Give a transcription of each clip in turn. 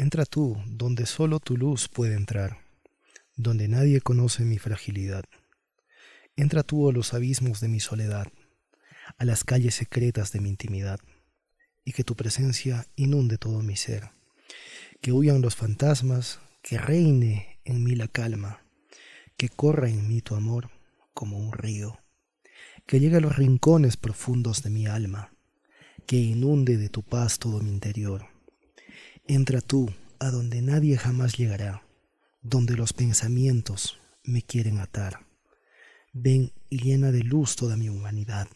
Entra tú donde solo tu luz puede entrar, donde nadie conoce mi fragilidad. Entra tú a los abismos de mi soledad, a las calles secretas de mi intimidad, y que tu presencia inunde todo mi ser. Que huyan los fantasmas, que reine en mí la calma, que corra en mí tu amor como un río, que llegue a los rincones profundos de mi alma, que inunde de tu paz todo mi interior Entra tú a donde nadie jamás llegará, donde los pensamientos me quieren atar. Ven y llena de luz toda mi humanidad,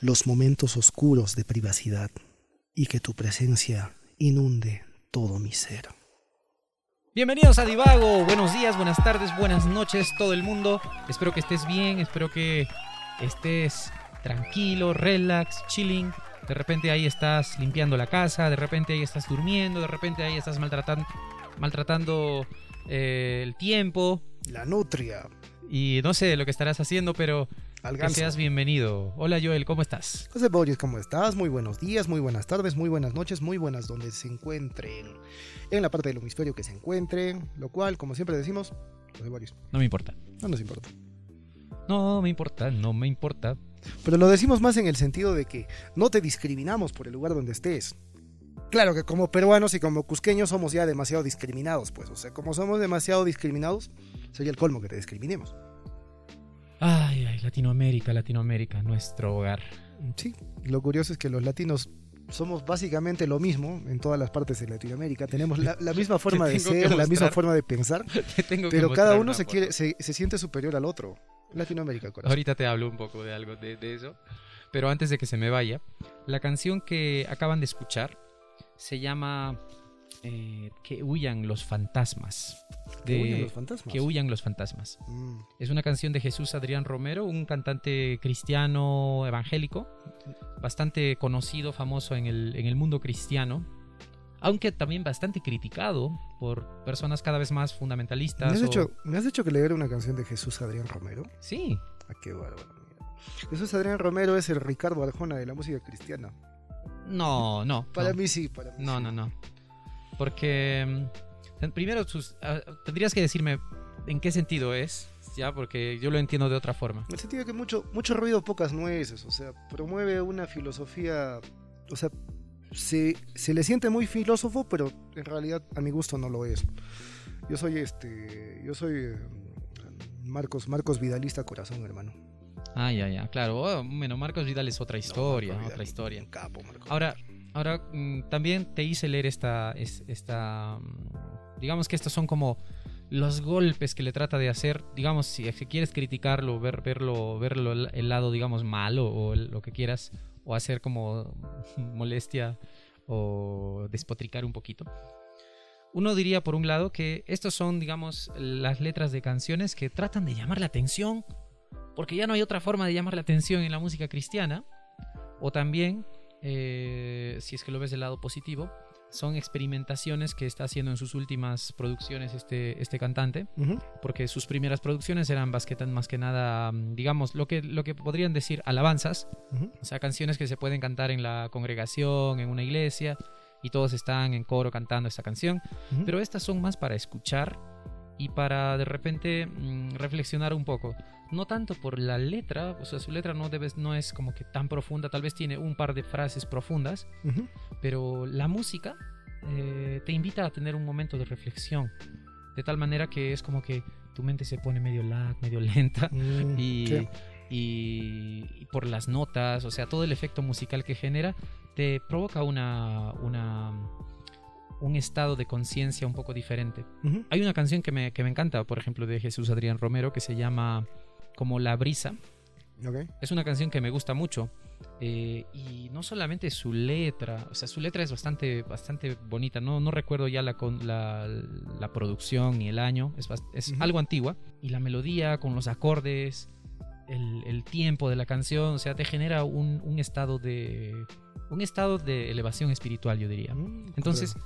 los momentos oscuros de privacidad, y que tu presencia inunde todo mi ser. Bienvenidos a Divago, buenos días, buenas tardes, buenas noches todo el mundo. Espero que estés bien, espero que estés tranquilo, relax, chilling, de repente ahí estás limpiando la casa, de repente ahí estás durmiendo, de repente ahí estás maltratando, maltratando eh, el tiempo. La nutria. Y no sé lo que estarás haciendo, pero que seas bienvenido. Hola Joel, ¿cómo estás? José Boris, ¿cómo estás? Muy buenos días, muy buenas tardes, muy buenas noches, muy buenas donde se encuentren. En la parte del hemisferio que se encuentren, lo cual, como siempre decimos, José Boris. No me importa. No nos importa. No me importa, no me importa. Pero lo decimos más en el sentido de que no te discriminamos por el lugar donde estés. Claro que como peruanos y como cusqueños somos ya demasiado discriminados, pues. O sea, como somos demasiado discriminados, sería el colmo que te discriminemos. Ay, ay, Latinoamérica, Latinoamérica, nuestro hogar. Sí, lo curioso es que los latinos somos básicamente lo mismo en todas las partes de Latinoamérica. Tenemos la, misma forma de ser, la misma forma de pensar, pero cada uno se, quiere, se, se siente superior al otro. Latinoamérica, corazón. Ahorita te hablo un poco de algo de, eso. Pero antes de que se me vaya, la canción que acaban de escuchar se llama eh, Que huyan los fantasmas. que huyan los fantasmas. Que huyan los fantasmas. Mm. Es una canción de Jesús Adrián Romero, un cantante cristiano evangélico, bastante conocido, famoso en el, en el mundo cristiano aunque también bastante criticado por personas cada vez más fundamentalistas. ¿Me has, hecho, ¿me has hecho que leer una canción de Jesús Adrián Romero? Sí. Ah, qué bárbaro. Jesús Adrián Romero es el Ricardo Arjona de la música cristiana. No, no. Para mí sí, para mí No, no, no. Porque mm, primero ah, tendrías que decirme en qué sentido es, ya, porque yo lo entiendo de otra forma. En el sentido de que mucho, mucho ruido, pocas nueces, o sea, promueve una filosofía, o sea, se, se, le siente muy filósofo, pero en realidad a mi gusto no lo es. Yo soy este, yo soy eh, Marcos, Marcos Vidalista corazón, hermano. Ah, ya, ya, claro. Oh, bueno, Marcos Vidal es otra historia, otra historia. Capo, ahora, ahora mm, también te hice leer esta, esta, mm, digamos que estos son como los golpes que le trata de hacer, digamos, si, quieres criticarlo, ver, verlo, verlo el lado, digamos, malo o lo que quieras, o hacer como molestia o despotricar un poquito. Uno diría por un lado que estos son, digamos, las letras de canciones que tratan de llamar la atención, porque ya no hay otra forma de llamar la atención en la música cristiana, o también, eh, si es que lo ves del lado positivo, son experimentaciones que está haciendo en sus últimas producciones este, este cantante, porque sus primeras producciones eran más que nada, mm, digamos, lo que, lo que podrían decir alabanzas, o sea, canciones que se pueden cantar en la congregación, en una iglesia, y todos están en coro cantando esta canción, pero estas son más para escuchar y para de repente mm, reflexionar un poco. No tanto por la letra, o sea, su letra no, debes, no es como que tan profunda, tal vez tiene un par de frases profundas, pero la música eh, te invita a tener un momento de reflexión, de tal manera que es como que tu mente se pone medio lag, medio lenta mm, y, y, por las notas, o sea, todo el efecto musical que genera te provoca una, una un estado de conciencia un poco diferente. Hay una canción que me, que me, encanta, por ejemplo, de Jesús Adrián Romero, que se llama como La Brisa. Es una canción que me gusta mucho. Eh, y no solamente su letra, o sea, su letra es bastante, bastante bonita. No, no recuerdo ya la, la, la producción ni el año, es, es algo antigua. Y la melodía con los acordes, el, el, tiempo de la canción, o sea, te genera un, un estado de. Un estado de elevación espiritual, yo diría. Mm, Entonces,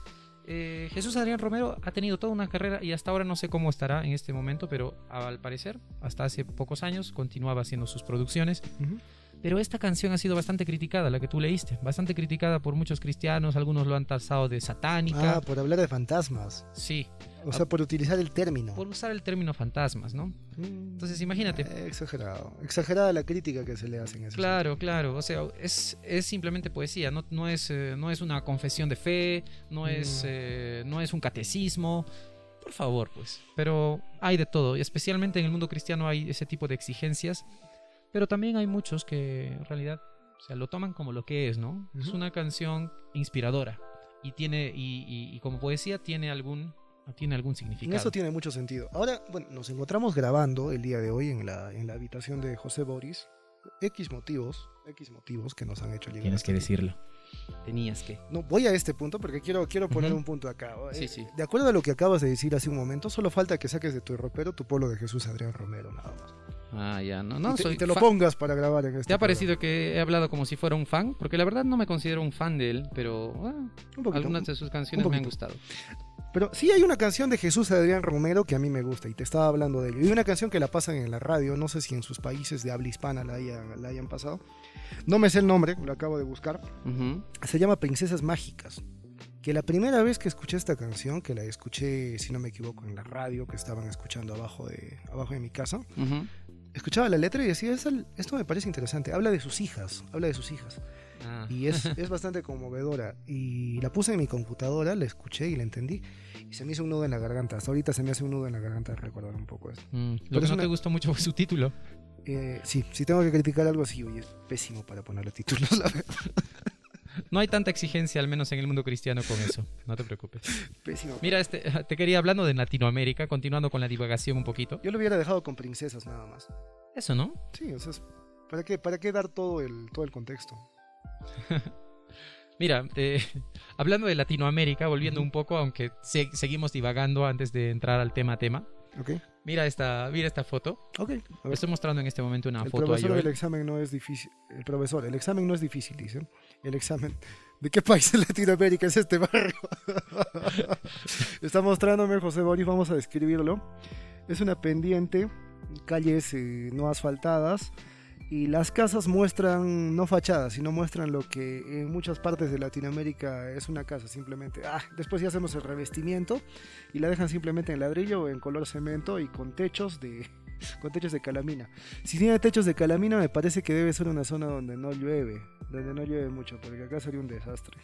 eh, Jesús Adrián Romero ha tenido toda una carrera y hasta ahora no sé cómo estará en este momento, pero al parecer, hasta hace pocos años, continuaba haciendo sus producciones. Pero esta canción ha sido bastante criticada, la que tú leíste, bastante criticada por muchos cristianos, algunos lo han tasado de satánica. Ah, por hablar de fantasmas. Sí, O sea, por utilizar el término. por usar el término fantasmas, ¿no? Mm, Entonces imagínate. eh, exagerado. Exagerada la crítica que se le hace en ese Claro, claro. O sea, es, es simplemente poesía. No, no, es, eh, no es una confesión de fe, no es, eh, no es un catecismo. Por favor, pues. Pero hay de todo. Y especialmente en el mundo cristiano hay ese tipo de exigencias. Pero también hay muchos que en realidad o sea, lo toman como lo que es, ¿no? Es una canción inspiradora. Y tiene, y, y- y como poesía tiene algún, tiene algún En significado. eso tiene mucho sentido. Ahora, bueno, nos encontramos grabando el día de hoy en la, en la habitación de José Boris. X motivos, X motivos que nos han hecho llegar. Tienes que aquí. decirlo. Tenías que. No, voy a este punto porque quiero, quiero poner un punto acá. Sí, Eh, sí. De acuerdo a lo que acabas de decir hace un momento, solo falta que saques de tu ropero tu polo de Jesús Adrián Romero, nada más. Ah, ya, no, y no te, soy y te lo pongas para grabar en este ¿Te ha parecido que he hablado como si fuera un fan? Porque la verdad no me considero un fan de él, pero ah, Un poquito. algunas de sus canciones me han gustado. Pero sí hay una canción de Jesús Adrián Romero que a mí me gusta y te estaba hablando de ello. Y una canción que la pasan en la radio, no sé si en sus países de habla hispana la hayan, la hayan pasado. No me sé el nombre, lo acabo de buscar. Se llama Princesas Mágicas. Que la primera vez que escuché esta canción, que la escuché, si no me equivoco, en la radio que estaban escuchando abajo de, abajo de mi casa, ujú. Escuchaba la letra y decía, "Esta- esto me parece interesante. Habla de sus hijas, habla de sus hijas. Ah, Y es, es bastante conmovedora. Y la puse en mi computadora, la escuché y la entendí. Y se me hizo un nudo en la garganta. Hasta ahorita se me hace un nudo en la garganta recordar un poco esto. mm, pero Lo que es no una- te gustó mucho fue su título. Eh, sí, si tengo que criticar algo, sí, oye, es pésimo para ponerle títulos. la verdad. No hay tanta exigencia, al menos en el mundo cristiano, con eso. No te preocupes. Pésimo. Mira, este, te quería hablando de Latinoamérica, continuando con la divagación un poquito. Yo lo hubiera dejado con princesas nada más. Eso, ¿no? Sí, o sea, ¿para qué, para qué dar todo el, todo el contexto? Mira, eh, hablando de Latinoamérica, volviendo un poco, aunque se- seguimos divagando antes de entrar al tema tema. ¿Ok? Mira esta, mira esta foto. Ok. a estoy mostrando en este momento una El foto a profesor Joel. del examen no es difícil. El profesor, el examen no es difícil, dice. El examen. ¿De qué país de Latinoamérica es este barrio? Está mostrándome José Boris, vamos a describirlo. Es una pendiente, calles eh, no asfaltadas y las casas muestran no fachadas, sino muestran lo que en muchas partes de Latinoamérica es una casa, simplemente. Ah, después ya hacemos el revestimiento y la dejan simplemente en ladrillo o en color cemento y con techos de con techos de calamina. Si tiene techos de calamina, me parece que debe ser una zona donde no llueve, donde no llueve mucho, porque acá sería un desastre.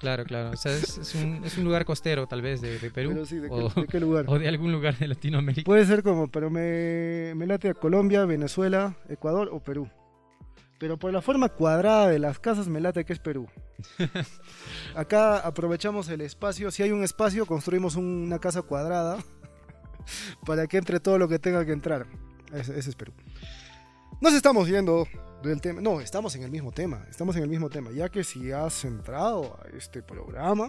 Claro, claro. O sea, es, es un, es un lugar costero, tal vez, de, de Perú. Pero sí, ¿de qué, o, de qué lugar? o de algún lugar de Latinoamérica. Puede ser como, pero me, me late a Colombia, Venezuela, Ecuador o Perú. Pero por la forma cuadrada de las casas me late que es Perú. Acá aprovechamos el espacio. Si hay un espacio, construimos un- una casa cuadrada para que entre todo lo que tenga que entrar. Ese, ese es Perú. Nos estamos yendo del tema. No, estamos en el mismo tema. Estamos en el mismo tema. Ya que si has entrado a este programa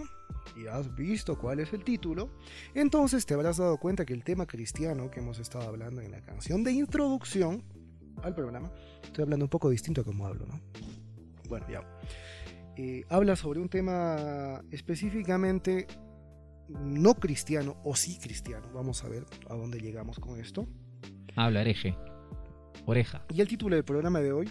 y has visto cuál es el título, entonces te habrás dado cuenta que el tema cristiano que hemos estado hablando en la canción de introducción al programa, estoy hablando un poco distinto a como hablo, ¿no? Bueno, ya. Eh, habla sobre un tema específicamente no cristiano o sí cristiano. Vamos a ver a dónde llegamos con esto. Habla, hereje. Oreja. Y el título del programa de hoy.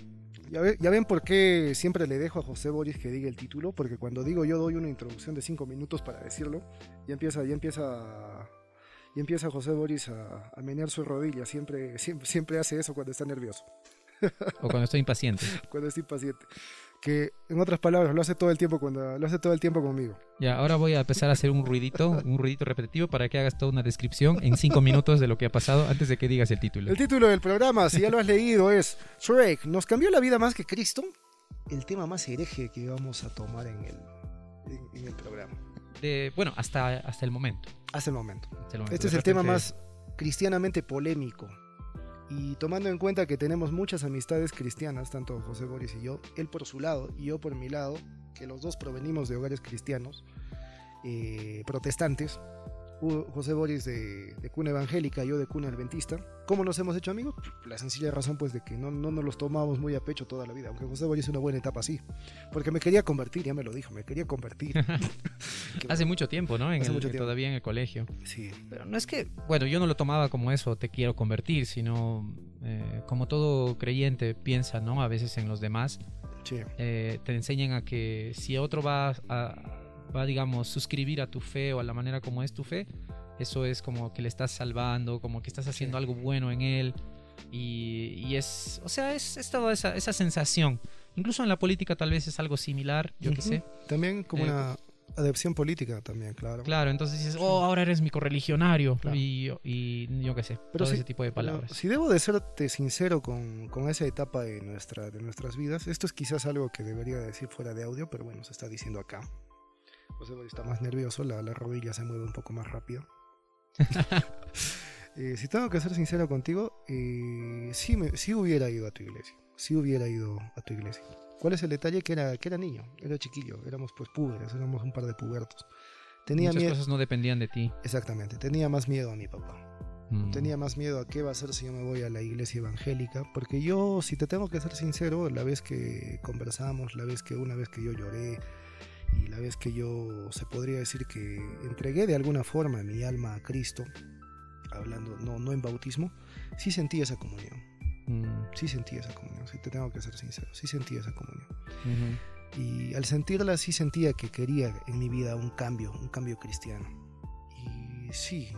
Ya, ve- ya ven por qué siempre le dejo a José Boris que diga el título, porque cuando digo yo doy una introducción de cinco minutos para decirlo, ya empieza, ya empieza, ya empieza José Boris a, a menear su rodilla. Siempre, siempre, siempre hace eso cuando está nervioso, O cuando estoy impaciente. cuando está impaciente. Que en otras palabras lo hace todo el tiempo cuando lo hace todo el tiempo conmigo. Ya, ahora voy a empezar a hacer un ruidito, un ruidito repetitivo para que hagas toda una descripción en cinco minutos de lo que ha pasado antes de que digas el título. El título del programa, si ya lo has leído, es Shrek, ¿nos cambió la vida más que Cristo? El tema más hereje que vamos a tomar en el, en- en el programa. De, bueno, hasta, hasta el momento. Hasta el momento. hasta el momento. Este es De el tema más cristianamente polémico. Y tomando en cuenta que tenemos muchas amistades cristianas, tanto José Boris y yo, él por su lado y yo por mi lado, que los dos provenimos de hogares cristianos, eh, protestantes, José Boris de, cuna evangélica, yo de cuna adventista. ¿Cómo nos hemos hecho amigos? La sencilla razón pues de que no, no nos los tomamos muy a pecho toda la vida, aunque José Boris es una buena etapa así. Porque me quería convertir, ya me lo dijo, me quería convertir. Hace mucho tiempo, ¿no? En el, Todavía en el colegio. Sí. Pero no es que, bueno, yo no lo tomaba como eso, te quiero convertir, sino eh, como todo creyente piensa, ¿no? A veces en los demás. Sí. Eh, te enseñan a que si otro va a va, digamos, suscribir a tu fe o a la manera como es tu fe, eso es como que le estás salvando, como que estás haciendo algo bueno en él. Y, es, o sea, es, es toda esa, esa, sensación. Incluso en la política tal vez es algo similar, yo qué sé. También como eh, una adopción política también, claro. Claro, entonces dices, oh, ahora eres mi correligionario y, y, yo qué sé, pero todo ese tipo de palabras. si debo de serte sincero con, con, esa etapa de, nuestra, de nuestras vidas, esto es quizás algo que debería decir fuera de audio, pero bueno, se está diciendo acá. José está más nervioso, la, rodilla se mueve un poco más rápido. Eh, si tengo que ser sincero contigo, eh, sí, me, sí hubiera ido a tu iglesia. Sí hubiera ido a tu iglesia. ¿Cuál es el detalle? Que era, que era niño, era chiquillo, éramos pues púberes, éramos un par de pubertos. Tenía Muchas cosas no dependían de ti. Exactamente, tenía más miedo a mi papá. Mm. Tenía más miedo a qué va a hacer si yo me voy a la iglesia evangélica, porque yo, si te tengo que ser sincero, la vez que conversamos, la vez que una vez que yo lloré, y la vez que yo se podría decir que entregué de alguna forma mi alma a Cristo, hablando no, no en bautismo, sí sentí esa comunión. Mm. Sí sentí esa comunión, si te tengo que ser sincero, sí sentí esa comunión. Y al sentirla sí sentía que quería en mi vida un cambio, un cambio cristiano. Y sí,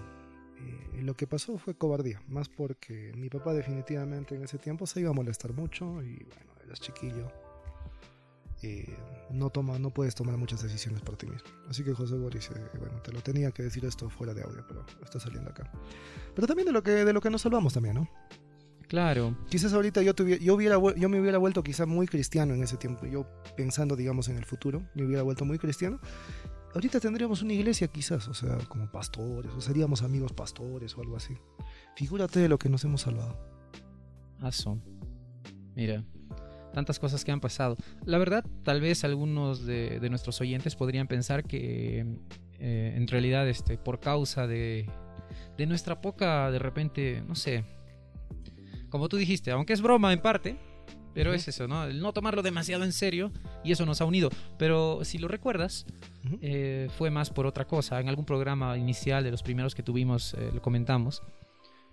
eh, lo que pasó fue cobardía, más porque mi papá definitivamente en ese tiempo se iba a molestar mucho y bueno, eras chiquillo no, toma, no puedes tomar muchas decisiones por ti mismo. Así que José Boris, eh, bueno, te lo tenía que decir esto fuera de audio, pero está saliendo acá. Pero también de lo que, de lo que nos salvamos también, ¿no? Claro. Quizás ahorita yo, yo, hubiera, yo me hubiera vuelto quizás muy cristiano en ese tiempo. Yo pensando, digamos, en el futuro, me hubiera vuelto muy cristiano. Ahorita tendríamos una iglesia quizás, o sea, como pastores, o seríamos amigos pastores o algo así. Figúrate de lo que nos hemos salvado. Aso. Mira, tantas cosas que han pasado. La verdad, tal vez algunos de, nuestros oyentes podrían pensar que eh, en realidad, este, por causa de, de nuestra poca, de repente, no sé, como tú dijiste, aunque es broma en parte, pero es eso, ¿no? El no tomarlo demasiado en serio y eso nos ha unido. Pero si lo recuerdas, eh, fue más por otra cosa. En algún programa inicial de los primeros que tuvimos eh, lo comentamos.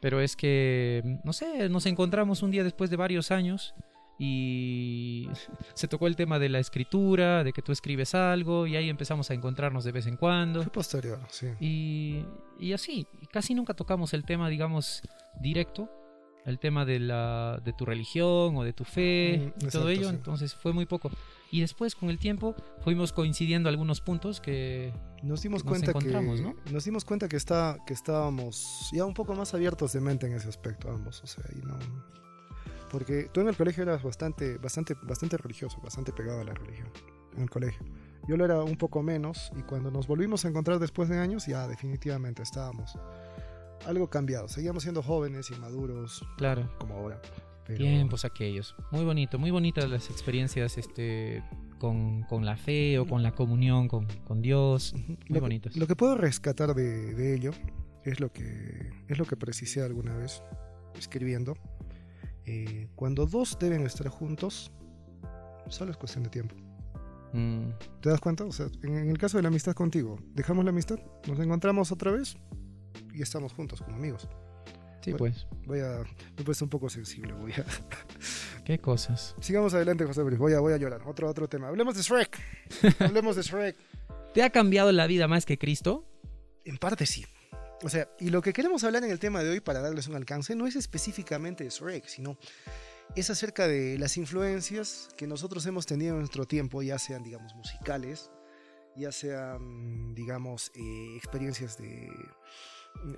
Pero es que, no sé, nos encontramos un día después de varios años y se tocó el tema de la escritura, de que tú escribes algo y ahí empezamos a encontrarnos de vez en cuando. Fue posterior, sí. Y, y así, casi nunca tocamos el tema, digamos, directo, el tema de, la, de tu religión o de tu fe mm, y todo ello, entonces fue muy poco. Y después, con el tiempo, fuimos coincidiendo algunos puntos que nos dimos cuenta que ¿no? nos dimos cuenta que está que estábamos ya un poco más abiertos de mente en ese aspecto ambos, o sea, y no porque tú en el colegio eras bastante, bastante, bastante religioso, bastante pegado a la religión. En el colegio. Yo lo era un poco menos y cuando nos volvimos a encontrar después de años, ya definitivamente estábamos algo cambiados. Seguíamos siendo jóvenes y maduros. Claro. Como ahora. Tiempos aquellos. Muy bonito, muy bonitas las experiencias este, con, con la fe o con la comunión con, con Dios. Muy lo bonitos. lo que puedo rescatar de, de ello es lo que es lo que precisé alguna vez escribiendo eh, cuando dos deben estar juntos, solo es cuestión de tiempo. Mm. ¿Te das cuenta? O sea, en, el caso de la amistad contigo, dejamos la amistad, nos encontramos otra vez y estamos juntos como amigos. Sí, pues. Voy a. Me he puesto un poco sensible, voy a. ¿Qué cosas? Sigamos adelante, José Luis. Voy a, voy a llorar. Otro, otro tema. Hablemos de Shrek. Hablemos de Shrek. ¿Te ha cambiado la vida más que Cristo? En parte sí. O sea, y lo que queremos hablar en el tema de hoy para darles un alcance no es específicamente de Shrek, sino es acerca de las influencias que nosotros hemos tenido en nuestro tiempo, ya sean, digamos, musicales, ya sean, digamos, eh, experiencias de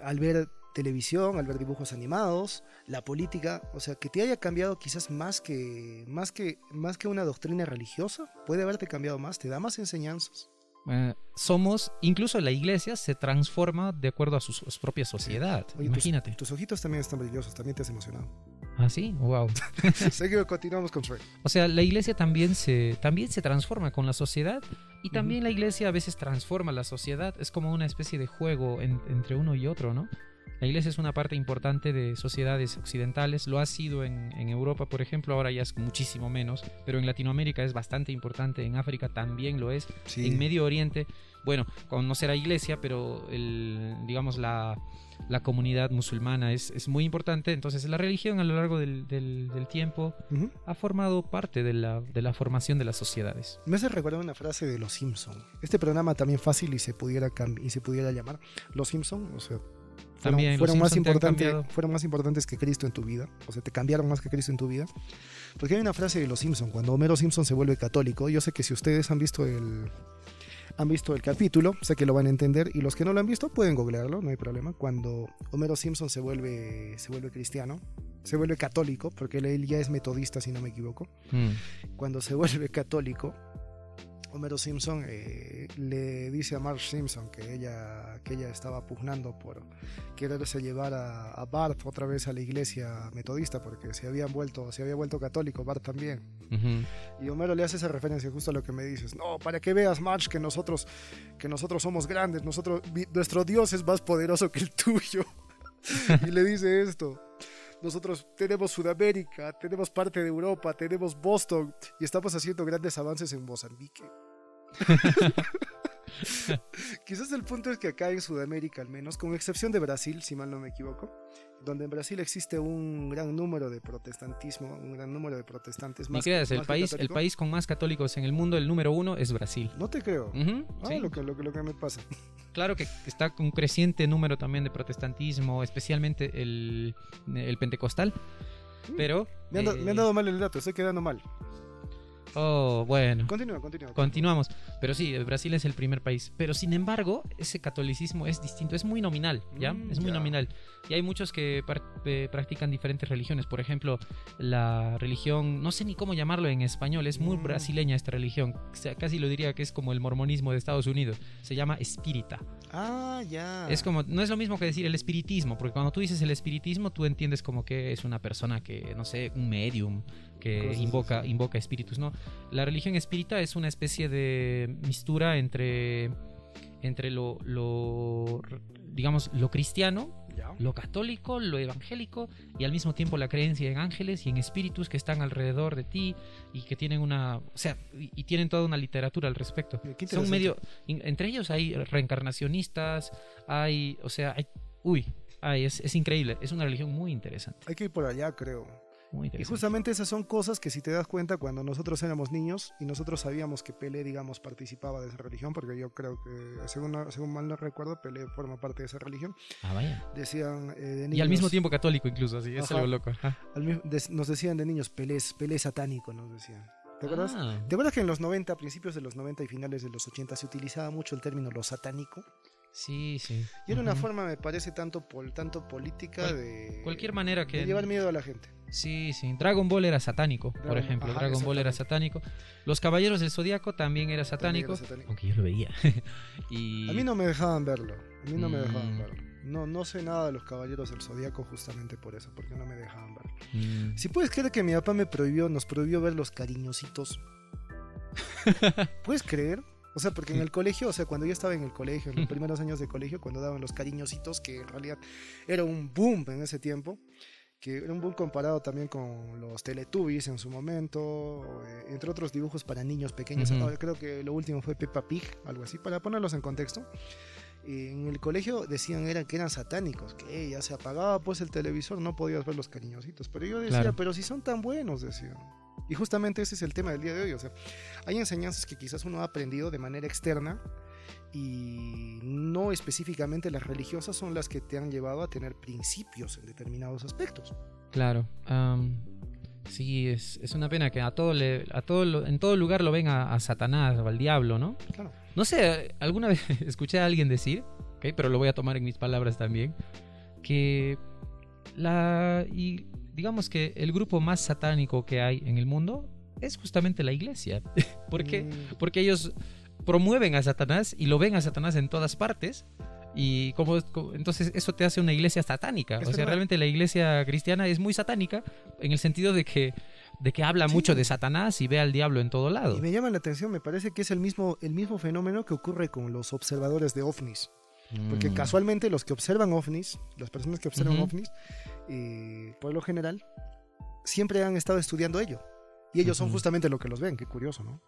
al ver televisión, al ver dibujos animados, la política, o sea, que te haya cambiado quizás más que más que más que una doctrina religiosa, puede haberte cambiado más, te da más enseñanzas. Eh, somos, incluso la iglesia se transforma de acuerdo a su, propia sociedad. Imagínate. Tus, ojitos también están brillosos, también te has emocionado. Ah, sí, wow. Seguimos, continuamos con Shrek. O sea, la iglesia también se, también se transforma con la sociedad y también la iglesia a veces transforma la sociedad. Es como una especie de juego en- entre uno y otro, ¿no? La iglesia es una parte importante de sociedades occidentales, lo ha sido en, en Europa, por ejemplo, ahora ya es muchísimo menos, pero en Latinoamérica es bastante importante, en África también lo es, Sí. en Medio Oriente, bueno, con no será iglesia, pero el, digamos la, la comunidad musulmana es, es muy importante, entonces la religión a lo largo del, del- del tiempo ha formado parte de la, de la formación de las sociedades. Me hace recordar una frase de Los Simpson. Este programa también fácil y se pudiera y se pudiera llamar Los Simpson, o sea, fueron, También, fueron más importantes, cambiado. fueron más importantes que Cristo en tu vida, o sea, te cambiaron más que Cristo en tu vida. Porque hay una frase de Los Simpson, cuando Homero Simpson se vuelve católico, yo sé que si ustedes han visto el han visto el capítulo, sé que lo van a entender y los que no lo han visto pueden googlearlo, no hay problema. Cuando Homero Simpson se vuelve se vuelve cristiano, se vuelve católico, porque él, él ya es metodista si no me equivoco Mm. cuando se vuelve católico, Homero Simpson eh, le dice a Marge Simpson que ella, que ella estaba pugnando por quererse llevar a, a Bart otra vez a la iglesia metodista porque se, habían vuelto, se había vuelto católico, Bart también. Y Homero le hace esa referencia justo a lo que me dices. No, para que veas, Marge, que nosotros, que nosotros somos grandes, nosotros, nuestro Dios es más poderoso que el tuyo. y le dice esto. Nosotros tenemos Sudamérica, tenemos parte de Europa, tenemos Boston y estamos haciendo grandes avances en Mozambique. Quizás el punto es que acá en Sudamérica al menos, con excepción de Brasil, si mal no me equivoco, donde en Brasil existe un gran número de protestantismo, un gran número de protestantes Ni más creas, el más país, el país con más católicos en el mundo, el número uno es Brasil. No te creo. Ah, sí. lo, que, lo, que, lo que me pasa. Claro que está con un creciente número también de protestantismo, especialmente el, el pentecostal. Pero. Me han, eh, me han dado mal el dato, estoy quedando mal. Oh, bueno. Continúa, continúa. Continuamos. Pero sí, Brasil es el primer país. Pero sin embargo, ese catolicismo es distinto, es muy nominal, ¿ya? Mm, es muy ya. nominal. Y hay muchos que eh, practican diferentes religiones. Por ejemplo, la religión, no sé ni cómo llamarlo en español, es muy Mm. brasileña esta religión. O sea, casi lo diría que es como el mormonismo de Estados Unidos. Se llama espírita. Ah, ya. Es como, no es lo mismo que decir el espiritismo, porque cuando tú dices el espiritismo, tú entiendes como que es una persona que, no sé, un medium, que invoca, invoca espíritus, ¿no? La religión espírita es una especie de mistura entre, entre lo, lo, digamos, lo cristiano, lo católico, lo evangélico y al mismo tiempo la creencia en ángeles y en espíritus que están alrededor de ti y que tienen una, o sea, y, tienen toda una literatura al respecto. Son medio, entre ellos hay reencarnacionistas, hay, o sea, hay, uy, ay, es, es increíble, es una religión muy interesante, Hay que ir por allá, creo. Muy Y justamente esas son cosas que si te das cuenta cuando nosotros éramos niños y nosotros sabíamos que Pelé, digamos, participaba de esa religión, porque yo creo que, según, según mal no recuerdo, Pelé forma parte de esa religión, Ah, vaya. decían eh, de niños... Y al mismo tiempo católico incluso, así, es algo loco. ajá. nos decían de niños, Pelé, Pelé satánico, nos decían. ¿Te acuerdas? Ah, ¿Te acuerdas que en los 90, principios de los 90 y finales de los 80 se utilizaba mucho el término lo satánico? sí, sí. Y era una forma, me parece, tanto, pol, tanto política Cual- de... Cualquier manera de que... llevar miedo a la gente. Sí, sí. Dragon Ball era satánico, por ejemplo. ajá, Dragon Ball era satánico. Los Caballeros del Zodíaco también era También satánico. era satánico. Aunque yo lo veía. y... A mí no me dejaban verlo. A mí no me dejaban Mm. verlo. No, no sé nada de los caballeros del zodiaco justamente por eso, porque no me dejaban verlo. Mm. Si puedes creer que mi papá me prohibió, nos prohibió ver los cariñositos. ¿Puedes creer? O sea, porque en el colegio, o sea, cuando yo estaba en el colegio, en los primeros años de colegio, cuando daban los cariñositos, que en realidad era un boom en ese tiempo, que era un boom comparado también con los Teletubbies en su momento, eh, entre otros dibujos para niños pequeños. Creo que lo último fue Peppa Pig, algo así, para ponerlos en contexto. En el colegio decían eran, que eran satánicos, que ya se apagaba pues el televisor, no podías ver los cariñositos. Pero yo decía, Claro. pero si son tan buenos, decía. Y justamente ese es el tema del día de hoy. O sea, hay enseñanzas que quizás uno ha aprendido de manera externa y no específicamente las religiosas son las que te han llevado a tener principios en determinados aspectos. Claro. am, sí, es, es una pena que a todo le, a todo en todo lugar lo ven a, a Satanás o al diablo, ¿no? Claro. No sé, alguna vez escuché a alguien decir, ¿ok? pero lo voy a tomar en mis palabras también, que la y digamos que el grupo más satánico que hay en el mundo es justamente la iglesia. ¿Por qué? Mm, Porque ellos promueven a Satanás y lo ven a Satanás en todas partes. Y como, entonces eso te hace una iglesia satánica. Es o sea, verdad. realmente la iglesia cristiana es muy satánica en el sentido de que, de que habla Sí. mucho de Satanás y ve al diablo en todo lado. Y me llama la atención, me parece que es el mismo, el mismo fenómeno que ocurre con los observadores de ovnis. Porque Mm. casualmente los que observan ovnis, las personas que observan Ujú. ovnis, eh, por lo general, siempre han estado estudiando ello. Y ellos son justamente lo que los ven, qué curioso, ¿no?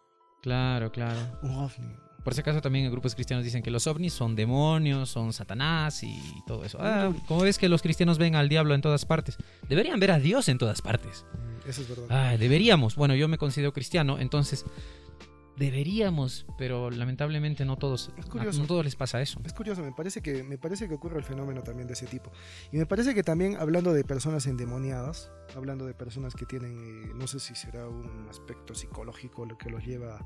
Claro, claro. Un ovni. Por si acaso también en grupos cristianos dicen que los ovnis son demonios, son Satanás y todo eso. Ah, ¿cómo ves que los cristianos ven al diablo en todas partes? Deberían ver a Dios en todas partes. Mm, Eso es verdad. Ah, deberíamos. Bueno, yo me considero cristiano, entonces deberíamos, pero lamentablemente no todos, curioso. no todos les pasa eso. Es curioso, me parece que me parece que ocurre el fenómeno también de ese tipo. Y me parece que también hablando de personas endemoniadas, hablando de personas que tienen, eh, no sé si será un aspecto psicológico lo que los lleva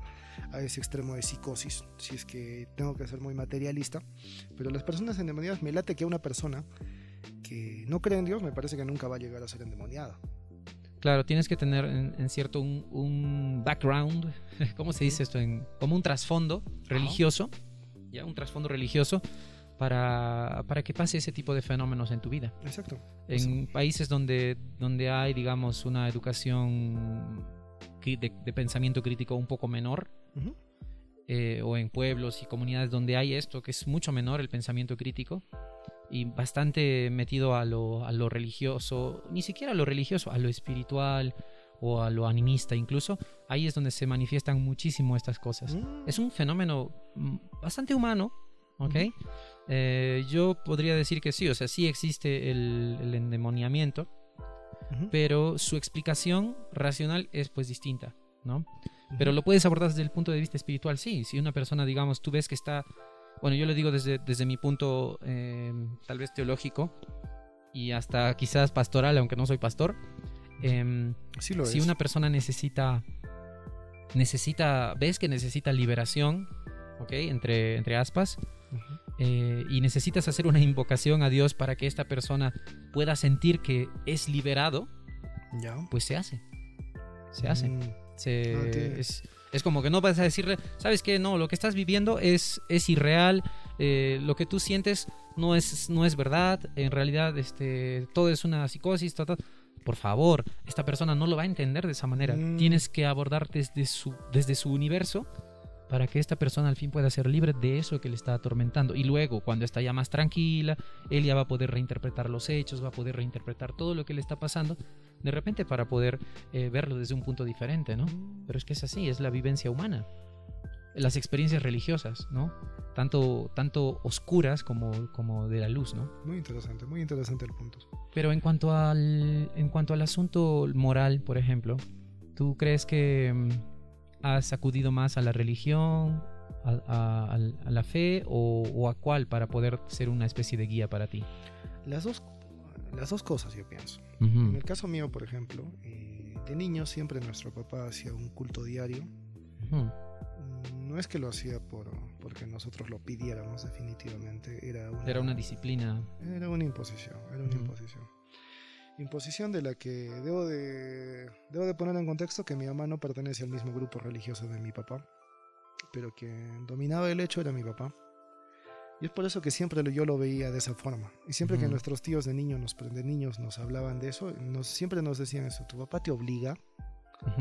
a ese extremo de psicosis, si es que tengo que ser muy materialista, pero las personas endemoniadas me late que una persona que no cree en Dios me parece que nunca va a llegar a ser endemoniada. Claro, tienes que tener en, en cierto un, un background, ¿cómo se dice esto? En- como un trasfondo religioso, ya un trasfondo religioso para, para que pase ese tipo de fenómenos en tu vida. Exacto. En países donde, donde hay, digamos, una educación de, de pensamiento crítico un poco menor. Eh, o en pueblos y comunidades donde hay esto, que es mucho menor el pensamiento crítico y bastante metido a lo, a lo religioso, ni siquiera a lo religioso, a lo espiritual o a lo animista incluso, ahí es donde se manifiestan muchísimo estas cosas. Mm. Es un fenómeno mm, bastante humano, ¿ok? Eh, yo podría decir que sí, o sea, sí existe el, el endemoniamiento, pero su explicación racional es pues distinta, ¿no? Pero lo puedes abordar desde el punto de vista espiritual, sí. Si una persona, digamos, tú ves que está, bueno, yo lo digo desde, desde mi punto eh, tal vez teológico y hasta quizás pastoral, aunque no soy pastor, em, Sí lo si es. una persona necesita, necesita, ves que necesita liberación, ¿ok? Entre, entre aspas, eh, y necesitas hacer una invocación a Dios para que esta persona pueda sentir que es liberado, Ya. pues se hace. Se hace. Mm. Se- Ah, es, es como que no vas a decirle, ¿sabes qué? No, lo que estás viviendo es, es irreal, eh, lo que tú sientes no es, no es verdad, en realidad este, todo es una psicosis, ta, ta. por favor, esta persona no lo va a entender de esa manera. Mm. Tienes que abordar desde su, desde su universo para que esta persona al fin pueda ser libre de eso que le está atormentando. Y luego, cuando está ya más tranquila, él ya va a poder reinterpretar los hechos, va a poder reinterpretar todo lo que le está pasando, de repente para poder eh, verlo desde un punto diferente, ¿no? Pero es que es así, es la vivencia humana. Las experiencias religiosas, ¿no? Tanto, tanto oscuras como, como de la luz, ¿no? Muy interesante, muy interesante el punto. Pero en cuanto al, en cuanto al asunto moral, por ejemplo, ¿tú crees que mm, has acudido más a la religión, a, a- al- a la fe o, o a cuál para poder ser una especie de guía para ti? Las dos, las dos cosas yo pienso. En el caso mío, por ejemplo, eh, de niño siempre nuestro papá hacía un culto diario. No es que lo hacía por, porque nosotros lo pidiéramos definitivamente, era una, Era una disciplina. era una imposición, era una imposición. Imposición de la que debo de, debo de poner en contexto que mi mamá no pertenece al mismo grupo religioso de mi papá, pero quien dominaba el hecho era mi papá. Y es por eso que siempre yo lo veía de esa forma. Y siempre que nuestros tíos de niños nos, de niños nos hablaban de eso, nos, siempre nos decían eso, tu papá te obliga,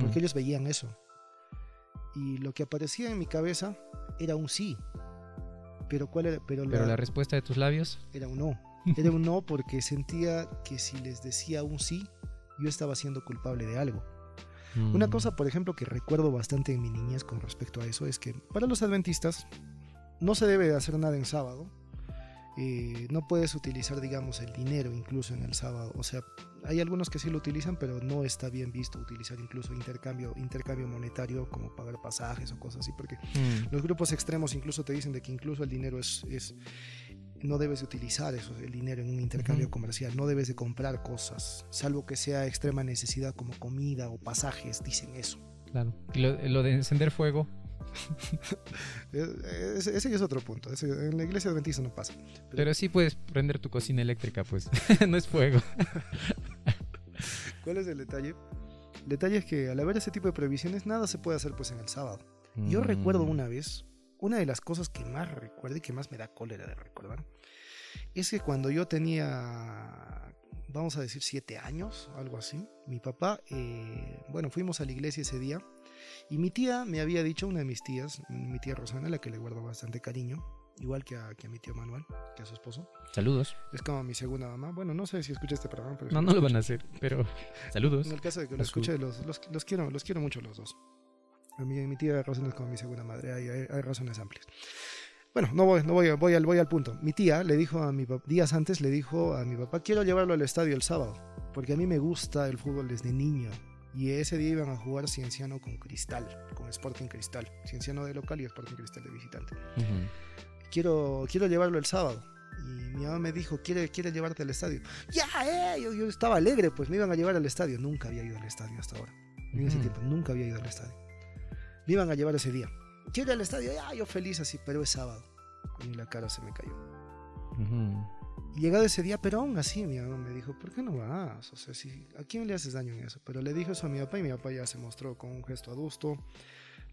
porque ellos veían eso. Y lo que aparecía en mi cabeza era un sí. Pero cuál era, pero, Pero la- la respuesta de tus labios. era un no. Era un no porque sentía que si les decía un sí, yo estaba siendo culpable de algo. Una mm, cosa, por ejemplo, que recuerdo bastante en mi niñez con respecto a eso es que para los adventistas no se debe hacer nada en sábado. Eh, no puedes utilizar, digamos, el dinero incluso en el sábado. O sea, hay algunos que sí lo utilizan, pero no está bien visto utilizar incluso intercambio, intercambio monetario como pagar pasajes o cosas así, porque mm, los grupos extremos incluso te dicen de que incluso el dinero es, es no debes de utilizar eso, el dinero en un intercambio comercial, no debes de comprar cosas, salvo que sea extrema necesidad como comida o pasajes, dicen eso. claro. Y lo, lo de encender fuego. Ese, es otro punto, ese- en la iglesia adventista no pasa. Pero sí puedes prender tu cocina eléctrica, pues. no es fuego. ¿Cuál es el detalle? El detalle es que al haber ese tipo de prohibiciones nada se puede hacer pues en el sábado. Yo Mm, recuerdo una vez, una de las cosas que más recuerdo y que más me da cólera de recordar es que cuando yo tenía, vamos a decir, siete años, algo así, mi papá, eh, bueno, fuimos a la iglesia ese día y mi tía me había dicho, una de mis tías, mi tía Rosana, la que le guardo bastante cariño, igual que a, que a mi tío Manuel, que a su esposo. Saludos. Es como mi segunda mamá. Bueno, no sé si escucha este programa, pero... No, no lo van a hacer, pero saludos. En el caso de que lo escuche, los, los, los, quiero, los quiero mucho los dos. A mí, mi tía Rosana es como mi segunda madre, hay, hay, hay razones amplias. Bueno, no voy, no voy, voy, al, voy al punto. Mi tía le dijo a mi papá, días antes le dijo a mi papá, quiero llevarlo al estadio el sábado, porque a mí me gusta el fútbol desde niño. Y ese día iban a jugar Cienciano con Cristal, con Sporting Cristal. Cienciano de local y Sporting Cristal de visitante. Uh -huh. quiero, quiero llevarlo el sábado. Y mi mamá me dijo, ¿quiere, quiere llevarte al estadio? Ya, eh, yo, yo, estaba alegre, pues me iban a llevar al estadio. Nunca había ido al estadio hasta ahora. En uh -huh. ese tiempo, nunca había ido al estadio. Me iban a llevar ese día. ¿Quiere al estadio? Ya, yo feliz así, pero es sábado. Y la cara se me cayó. Uh -huh. Llegado ese día, pero aún así mi mamá me dijo, ¿por qué no vas? O sea, si, ¿a quién le haces daño en eso? Pero le dijo eso a mi papá y mi papá ya se mostró con un gesto adusto.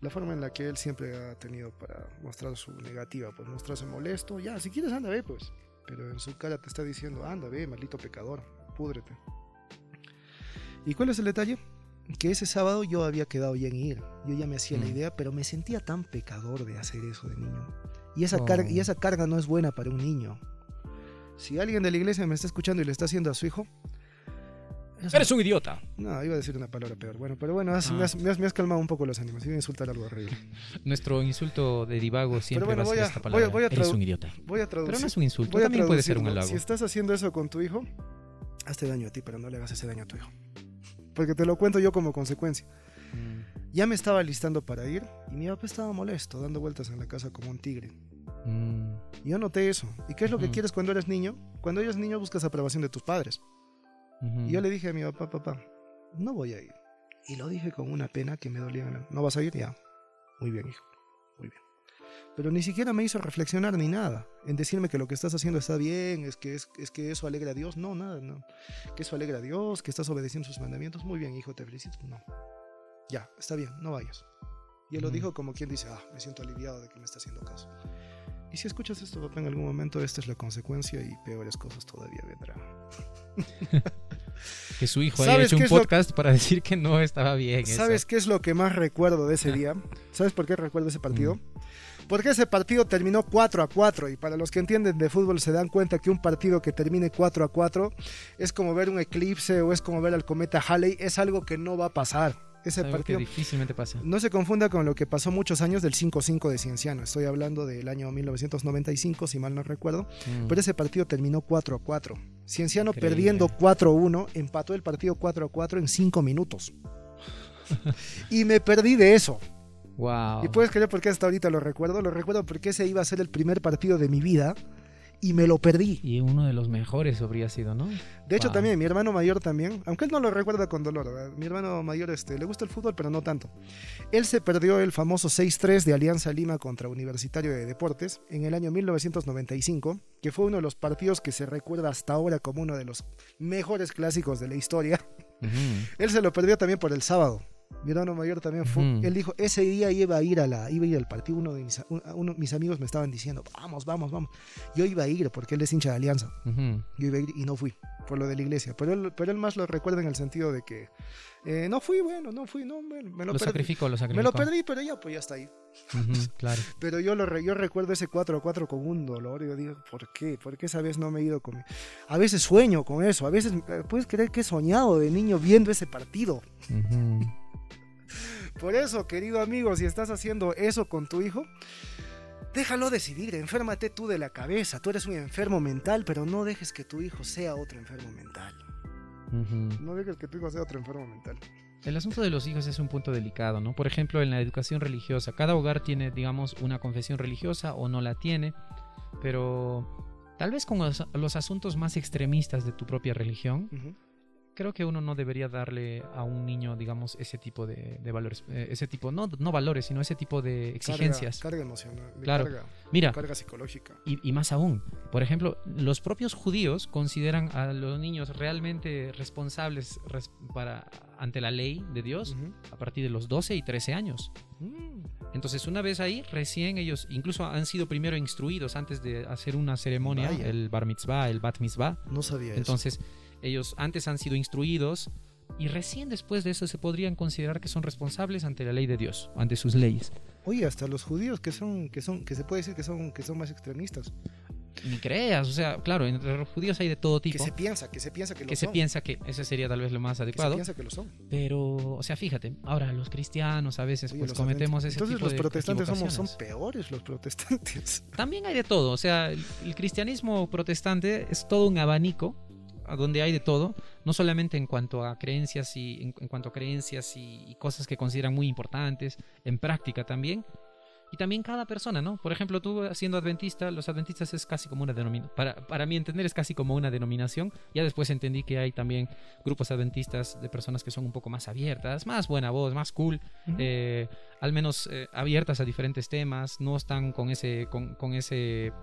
La forma en la que él siempre ha tenido para mostrar su negativa, pues mostrarse molesto. Ya, si quieres anda, ve, pues. Pero en su cara te está diciendo, anda, ve, maldito pecador, púdrete. ¿Y cuál es el detalle? Que ese sábado yo había quedado ya en ir. Yo ya me hacía mm. la idea, pero me sentía tan pecador de hacer eso de niño. Y esa, oh. carga, y esa carga no es buena para un niño. Si alguien de la iglesia me está escuchando y le está haciendo a su hijo. Eres un idiota. No, iba a decir una palabra peor. Bueno, pero bueno, has, ah. me, has, me, has, me, has, calmado un poco los ánimos. Iba a insultar algo horrible. Nuestro insulto de divago siempre bueno, va a ser esta palabra. Voy a, voy a Eres un idiota. Voy a traducir. Pero no es un insulto, también puede ser un halago. Si estás haciendo eso con tu hijo, hazte daño a ti, pero no le hagas ese daño a tu hijo. Porque te lo cuento yo como consecuencia. Mm. Ya me estaba listando para ir y mi papá estaba molesto, dando vueltas en la casa como un tigre. Mm. Yo noté eso. ¿Y qué es lo que mm. quieres cuando eres niño? Cuando eres niño buscas aprobación de tus padres. Uh -huh. Y yo le dije a mi papá, papá, no voy a ir. Y lo dije con una pena que me dolía. ¿No vas a ir? Ya. Muy bien, hijo. Muy bien. Pero ni siquiera me hizo reflexionar ni nada. En decirme que lo que estás haciendo está bien, es que, es, es que eso alegra a Dios. No, nada, no. Que eso alegra a Dios, que estás obedeciendo sus mandamientos. Muy bien, hijo, te felicito. No. Ya, está bien, no vayas. Y él uh -huh. lo dijo como quien dice, ah, me siento aliviado de que me está haciendo caso. Y si escuchas esto, papá, en algún momento esta es la consecuencia y peores cosas todavía vendrán. que su hijo haya hecho un podcast lo... para decir que no estaba bien. ¿Sabes eso? qué es lo que más recuerdo de ese día? ¿Sabes por qué recuerdo ese partido? Mm. Porque ese partido terminó 4 a 4 y para los que entienden de fútbol se dan cuenta que un partido que termine 4 a 4 es como ver un eclipse o es como ver al cometa Halley, es algo que no va a pasar ese Algo partido. Que difícilmente pasa. No se confunda con lo que pasó muchos años del 5-5 de Cienciano. Estoy hablando del año 1995, si mal no recuerdo. Mm. Pero ese partido terminó 4 4. Cienciano Increíble. perdiendo 4-1, empató el partido 4 4 en 5 minutos. y me perdí de eso. Wow. ¿Y puedes creer por qué hasta ahorita lo recuerdo? Lo recuerdo porque ese iba a ser el primer partido de mi vida y me lo perdí. Y uno de los mejores habría sido, ¿no? De hecho, wow. también, mi hermano mayor también, aunque él no lo recuerda con dolor, ¿verdad? mi hermano mayor este, le gusta el fútbol, pero no tanto. Él se perdió el famoso 6-3 de Alianza Lima contra Universitario de Deportes en el año 1995, que fue uno de los partidos que se recuerda hasta ahora como uno de los mejores clásicos de la historia. Uh -huh. Él se lo perdió también por el sábado, mi hermano mayor también fue. Mm. Él dijo, ese día iba a ir a la, iba a ir al partido. Uno de mis, uno, mis amigos me estaban diciendo, vamos, vamos, vamos. Yo iba a ir porque él es hincha de Alianza. Uh -huh. Yo iba a ir y no fui por lo de la iglesia. Pero él, pero él más lo recuerda en el sentido de que eh, no fui, bueno, no fui, no, bueno, me lo, lo perdí. sacrificó, lo sacrificó. Me lo perdí, pero ya, pues ya está ahí. Uh -huh, claro. pero yo, lo, yo recuerdo ese 4 a 4 con un dolor. Yo digo, ¿por qué? ¿Por qué esa vez no me he ido con.? A veces sueño con eso. A veces, eh, puedes creer que he soñado de niño viendo ese partido. Uh -huh. Por eso, querido amigo, si estás haciendo eso con tu hijo, déjalo decidir, enférmate tú de la cabeza. Tú eres un enfermo mental, pero no dejes que tu hijo sea otro enfermo mental. Uh -huh. No dejes que tu hijo sea otro enfermo mental. El asunto de los hijos es un punto delicado, ¿no? Por ejemplo, en la educación religiosa, cada hogar tiene, digamos, una confesión religiosa o no la tiene, pero tal vez con los, los asuntos más extremistas de tu propia religión, uh -huh creo que uno no debería darle a un niño, digamos, ese tipo de, de valores, eh, ese tipo, no, no valores, sino ese tipo de exigencias. Carga, carga emocional, claro. Carga, Mira, carga psicológica. Y, y, más aún, por ejemplo, los propios judíos consideran a los niños realmente responsables res, para, ante la ley de Dios uh -huh. a partir de los 12 y 13 años. -huh. Entonces, una vez ahí, recién ellos incluso han sido primero instruidos antes de hacer una ceremonia, Vaya. el bar mitzvah, el bat mitzvah. No sabía eso. Entonces, ellos antes han sido instruidos y recién después de eso se podrían considerar que son responsables ante la ley de Dios, ante sus leyes. Oye, hasta los judíos que son, que son, que se puede decir que son, que son más extremistas. Ni creas, o sea, claro, entre los judíos hay de todo Que tipo. se piensa, que se piensa que lo que se son. piensa que ese sería tal vez lo más que se adecuado. piensa que lo son. Pero, o sea, fíjate, ahora los cristianos a veces Oye, pues los cometemos ese Entonces tipo los de protestantes somos, son peores los protestantes. También hay de todo, o sea, el, el cristianismo protestante es todo un abanico donde hay de todo, no solamente en cuanto a creencias y en, en cuanto a creencias y, y cosas que consideran muy importantes, en práctica también. Y también cada persona, ¿no? Por ejemplo, tú siendo adventista, los adventistas es casi como una denominación, para, para mi entender es casi como una denominación. Ya después entendí que hay también grupos adventistas de personas que son un poco más abiertas, más buena voz, más cool, eh, al menos eh, abiertas a diferentes temas, no están con ese, con, con ese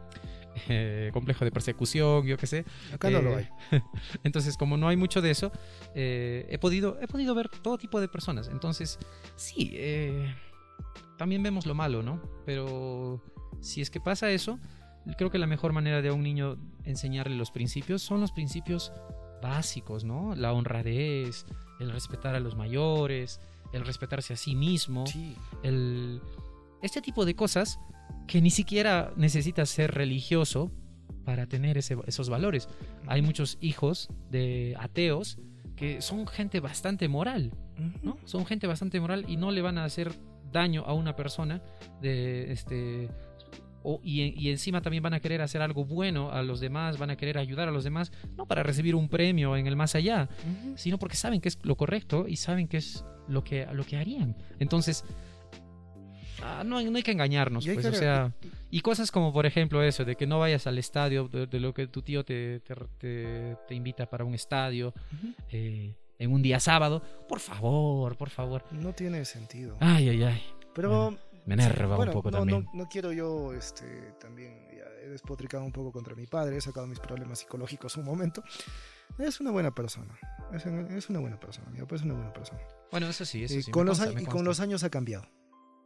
eh, complejo de persecución, yo qué sé. Acá no lo Eh, hay. Entonces, como no hay mucho de eso, eh, he, podido, he podido ver todo tipo de personas. Entonces, sí, también vemos lo malo, ¿no? Pero si es que pasa eso, creo que la mejor manera de a un niño enseñarle los principios son los principios básicos, ¿no? La honradez, el respetar a los mayores, el respetarse a sí mismo, Sí. el, este tipo de cosas que ni siquiera necesitas ser religioso para tener ese- esos valores. Hay muchos hijos de ateos que son gente bastante moral, ¿no? Son gente bastante moral y no le van a hacer daño a una persona de este o- y, y encima también van a querer hacer algo bueno a los demás, van a querer ayudar a los demás, no para recibir un premio en el más allá, sino porque saben que es lo correcto y saben que es lo que, lo que harían. Entonces, ah, no, hay, no hay que engañarnos, Y pues, que- o sea, y cosas como por ejemplo eso, de que no vayas al estadio, de, de lo que tu tío te, te, te- te invita para un estadio eh, en un día sábado, por favor, por favor. No tiene sentido. Ay, ay, ay, Pero me enerva bueno, un poco no, también. No, no quiero yo este, también, ya he despotricado un poco contra mi padre, he sacado mis problemas psicológicos un momento. Es una buena persona, es, es una buena persona, mi papá es una buena persona. Bueno, eso sí, eso Eh, sí. con consta, y los años ha cambiado.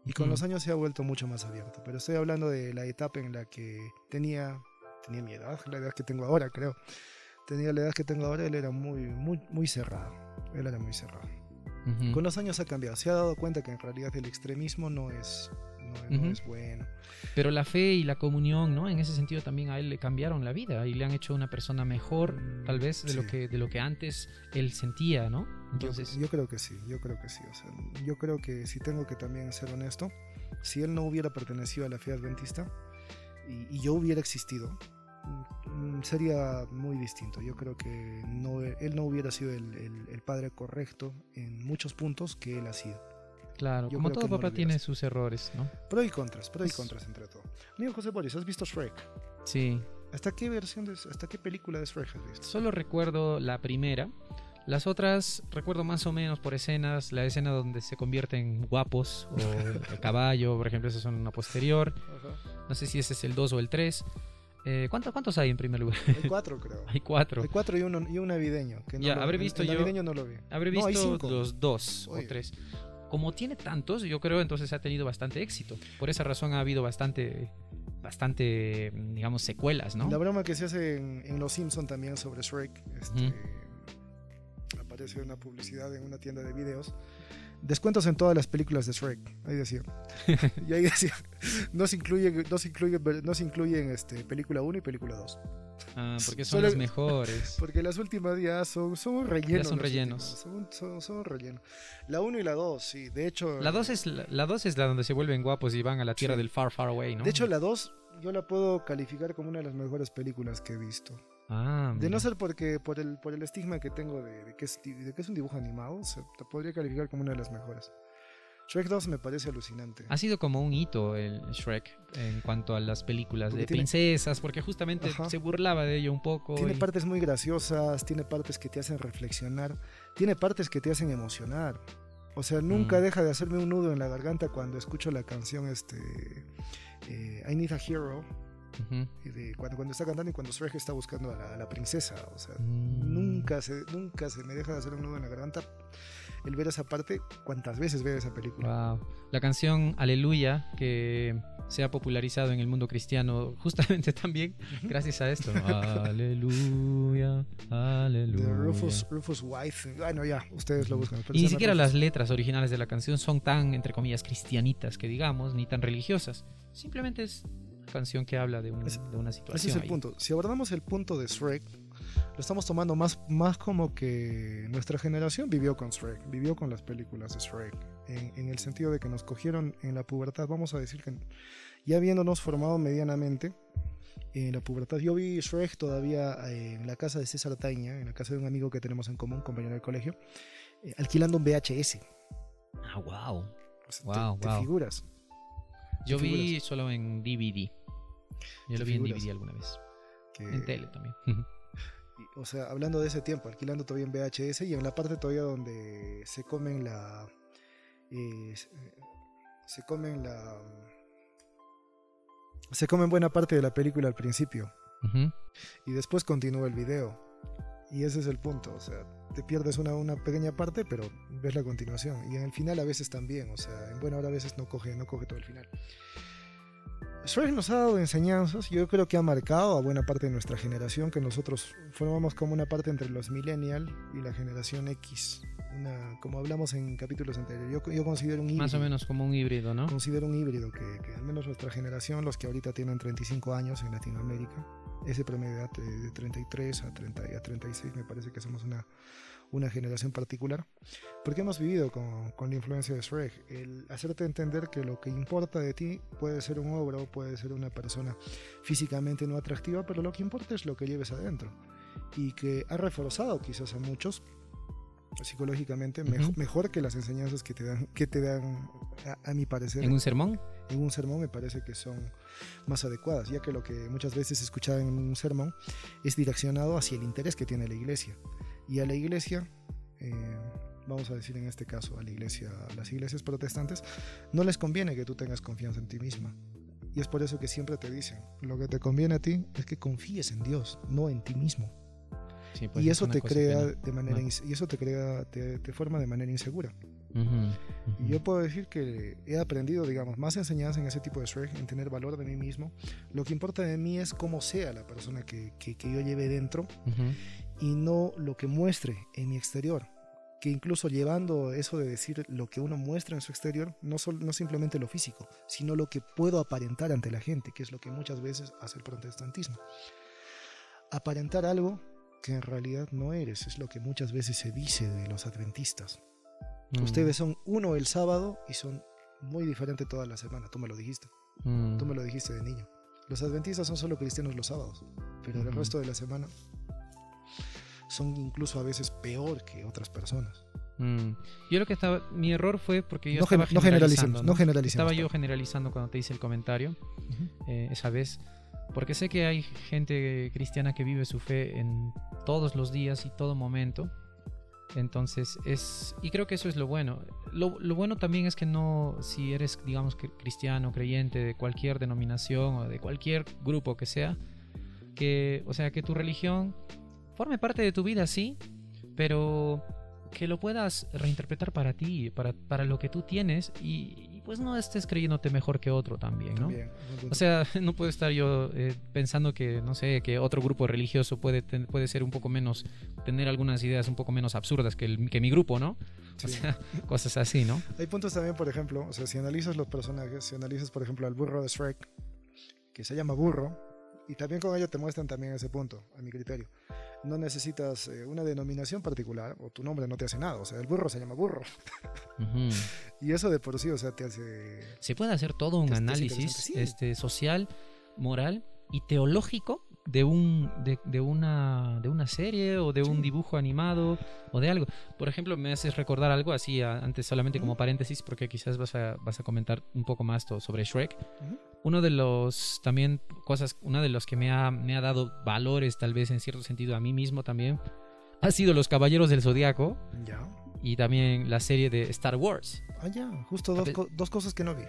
Y con los años se ha vuelto mucho más abierto. Pero estoy hablando de la etapa en la que tenía, tenía mi edad, la edad que tengo ahora, creo. Tenía la edad que tengo ahora, él era muy, muy, muy cerrado. Él era muy cerrado. Ujú. Con los años ha cambiado. Se ha dado cuenta que en realidad el extremismo no es, no, no Ujú. es bueno. Pero la fe y la comunión, ¿no? En ese sentido también a él le cambiaron la vida y le han hecho una persona mejor, tal vez, de, lo, sí. que, de lo que antes él sentía, ¿no? Yo- Entonces, yo, creo que sí, yo creo que sí. O sea, yo creo que si tengo que también ser honesto, si él no hubiera pertenecido a la fe adventista y, y yo hubiera existido, mm, sería muy distinto. Yo creo que no, él no hubiera sido el, el- el padre correcto en muchos puntos que él ha sido. claro, yo como todo no papá lo tiene sus errores, ¿no? Pro y contras, pro y Es- contras entre todo. Amigo José Boris, ¿has visto Shrek? Sí, ¿Hasta qué versión, de, hasta qué película de Shrek has visto? solo recuerdo la primera. Las otras recuerdo más o menos por escenas, la escena donde se convierten guapos o el caballo, por ejemplo, esas son una posterior. No sé si ese es el 2 o el 3. Eh, ¿cuántos, ¿Cuántos hay en primer lugar? Hay cuatro, creo. Hay cuatro. Hay cuatro y, uno, y un navideño. Que no Ya, lo- habré visto el yo- navideño no lo vi. Habré visto los dos Oye. o tres. Como tiene tantos, yo creo entonces ha tenido bastante éxito. Por esa razón ha habido bastante, bastante, digamos, secuelas, ¿no? La broma que se hace en, en Los Simpson también sobre Shrek, este, aparece una publicidad en una tienda de videos. Descuentos en todas las películas de Shrek, ahí decía. y ahí decía, no se incluye, no se incluye, no se incluyen este, película 1 y película 2. Ah, porque son Solo- las mejores. Porque las últimas ya son, son rellenos. Ya son rellenos. Son, son, son rellenos. La 1 y la 2, sí. De hecho, La 2 es la, la dos es la donde se vuelven guapos y van a la tierra Sí. del far, far away, ¿no? de hecho la 2 yo la puedo calificar como una de las mejores películas que he visto. Ah, De no ser porque por el, por el estigma que tengo de, de que es, di- de que es un dibujo animado, se podría calificar como una de las mejores. Shrek 2 me parece alucinante. Ha sido como un hito el Shrek en cuanto a las películas Porque de tiene- princesas, porque justamente Ajá. se burlaba de ello un poco. Tiene y- partes muy graciosas, tiene partes que te hacen reflexionar, tiene partes que te hacen emocionar. O sea, nunca Mm. deja de hacerme un nudo en la garganta cuando escucho la canción este, eh, I Need a Hero, Ujú. y de, cuando, cuando está cantando y cuando Shrek está buscando a la, a la princesa. O sea, Mm. nunca, se, nunca se me deja de hacer un nudo en la garganta. el ver esa parte cuantas veces ve esa película. Wow. La canción Aleluya, que se ha popularizado en el mundo cristiano justamente también gracias a esto. aleluya, aleluya. Rufus, Rufus White. Bueno, ya, ustedes lo buscan. Y ni siquiera las letras originales de la canción son tan, entre comillas, cristianitas que digamos, ni tan religiosas. Simplemente es canción que habla de, un, de una situación. Ese es el punto. Si abordamos el punto de Shrek, lo estamos tomando más, más como que nuestra generación vivió con Shrek, vivió con las películas de Shrek, en, el sentido de que nos cogieron en la pubertad, vamos a decir que ya habiéndonos formado medianamente en la pubertad. Yo vi Shrek todavía eh, en la casa de César Taña, en la casa de un amigo que tenemos en común, compañero del colegio, eh, alquilando un VHS. Ah, wow. wow, te, figuras. Yo vi solo en DVD. Yo lo vi en DVD alguna vez. En tele también. o sea, hablando de ese tiempo, alquilando todavía en VHS y en la parte todavía donde se comen la... Eh, se comen la... Se comen buena parte de la película al principio. Y después continúa el video. Y ese es el punto, o sea, te pierdes una, una pequeña parte, pero ves la continuación. Y en el final a veces también, o sea, en buena hora a veces no coge, no coge todo el final. Shrek nos ha dado enseñanzas, yo creo que ha marcado a buena parte de nuestra generación, que nosotros formamos como una parte entre los millennial y la generación X. Una, como hablamos en capítulos anteriores, yo, considero un híbrido. Más o menos como un híbrido, ¿no? Considero un híbrido, que, que, al menos nuestra generación, los que ahorita tienen 35 años en Latinoamérica, ese promedio de edad de 33 a, 30, a 36, me parece que somos una, una generación particular, porque hemos vivido con, con, la influencia de Shrek, el hacerte entender que lo que importa de ti puede ser un obra o puede ser una persona físicamente no atractiva, pero lo que importa es lo que lleves adentro, y que ha reforzado quizás a muchos psicológicamente mejor que las enseñanzas que te dan que te dan a, mi parecer. En un sermón en un sermón me parece que son más adecuadas ya que lo que muchas veces escuchaba en un sermón es direccionado hacia el interés que tiene la iglesia y a la iglesia, eh, vamos a decir en este caso a la iglesia, a las iglesias protestantes, no les conviene que tú tengas confianza en ti misma. Y es por eso que siempre te dicen, lo que te conviene a ti es que confíes en Dios, no en ti mismo. Pues y, eso te crea de manera, y eso te crea, te, forma de manera insegura. Y yo puedo decir que he aprendido, digamos, más enseñanza en ese tipo de Shrek, en tener valor de mí mismo. Lo que importa de mí es cómo sea la persona que, que, que yo lleve dentro y no lo que muestre en mi exterior. Que incluso llevando eso de decir lo que uno muestra en su exterior, no, no simplemente lo físico, sino lo que puedo aparentar ante la gente, que es lo que muchas veces hace el protestantismo. Aparentar algo que en realidad no eres, es lo que muchas veces se dice de los adventistas. Mm. Ustedes son uno el sábado y son muy diferentes toda la semana, tú me lo dijiste. Mm. Tú me lo dijiste de niño. Los adventistas son solo cristianos los sábados, pero el resto de la semana son incluso a veces peor que otras personas. Mm. Yo lo que estaba, mi error fue porque yo no, estaba no generalicemos, no, Estaba yo generalizando cuando te hice el comentario eh, esa vez, porque sé que hay gente cristiana que vive su fe en todos los días y todo momento. Entonces es, y creo que eso es lo bueno. Lo, lo bueno también es que no, si eres, digamos, cristiano, creyente de cualquier denominación o de cualquier grupo que sea, que, o sea, que tu religión forme parte de tu vida, sí, pero que lo puedas reinterpretar para ti, para, para lo que tú tienes y, pues no estés creyéndote mejor que otro también, ¿no? o sea, no puedo estar yo eh, pensando que, no sé, que otro grupo religioso puede, puede ser un poco menos, tener algunas ideas un poco menos absurdas que, el, que mi grupo, ¿no? O sea, cosas así, ¿no? Hay puntos también, por ejemplo, o sea, si analizas los personajes, si analizas, por ejemplo, al burro de Shrek, que se llama burro, y también con ello te muestran también ese punto, a mi criterio. No necesitas eh, una denominación particular o tu nombre no te hace nada. O sea, el burro se llama burro. y eso de por sí, o sea, te hace... Se puede hacer todo un análisis este, social, moral y teológico de, un, de, una, de una serie o de un dibujo animado o de algo. Por ejemplo, me haces recordar algo así, antes solamente como paréntesis, porque quizás vas a, vas a comentar un poco más sobre Shrek. Uno de los, también, cosas, una de los que me ha, me ha dado valores, tal vez en cierto sentido, a mí mismo también, ha sido Los Caballeros del Zodiaco. Y también la serie de Star Wars. Ah, ya, justo dos, dos cosas que no vi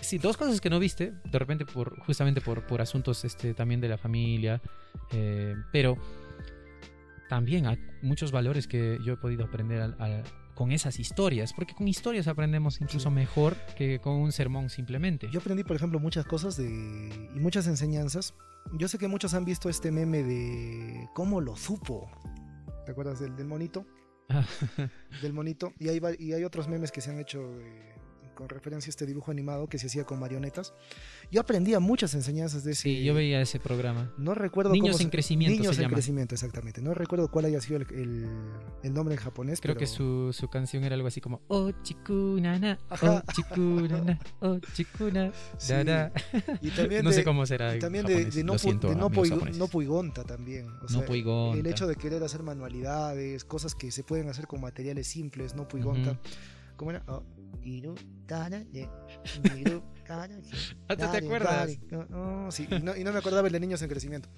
sí, dos cosas que no viste, de repente por justamente por, por asuntos este, también de la familia, eh, pero también hay muchos valores que yo he podido aprender con esas historias, porque con historias aprendemos incluso Sí. mejor que con un sermón simplemente. Yo aprendí, por ejemplo, muchas cosas de, y muchas enseñanzas. Yo sé que muchos han visto este meme de cómo lo supo. ¿Te acuerdas del, del monito? Del monito. Y hay, y hay otros memes que se han hecho eh, con referencia a este dibujo animado que se hacía con marionetas. Yo aprendía muchas enseñanzas de ese. sí, yo veía ese programa. No recuerdo Niños cómo se- en crecimiento Niños se en llama. crecimiento, exactamente. No recuerdo cuál haya sido el, el- el nombre en japonés. Creo pero- que su, su canción era algo así como Oh chikunana, oh chikunana, oh chikuna, Sí. da, da". Y también No de, sé cómo será y también de, no, siento, de no, no poigonta también. O sea, No poigonta. El hecho de querer hacer manualidades, cosas que se pueden hacer con materiales simples, no puigonta. Ujú. ¿Cómo era? Oh, iru, tara, de, iru, Ah, ¿tú te acuerdas? No, sí, y, no, y no me acordaba el de niños en crecimiento.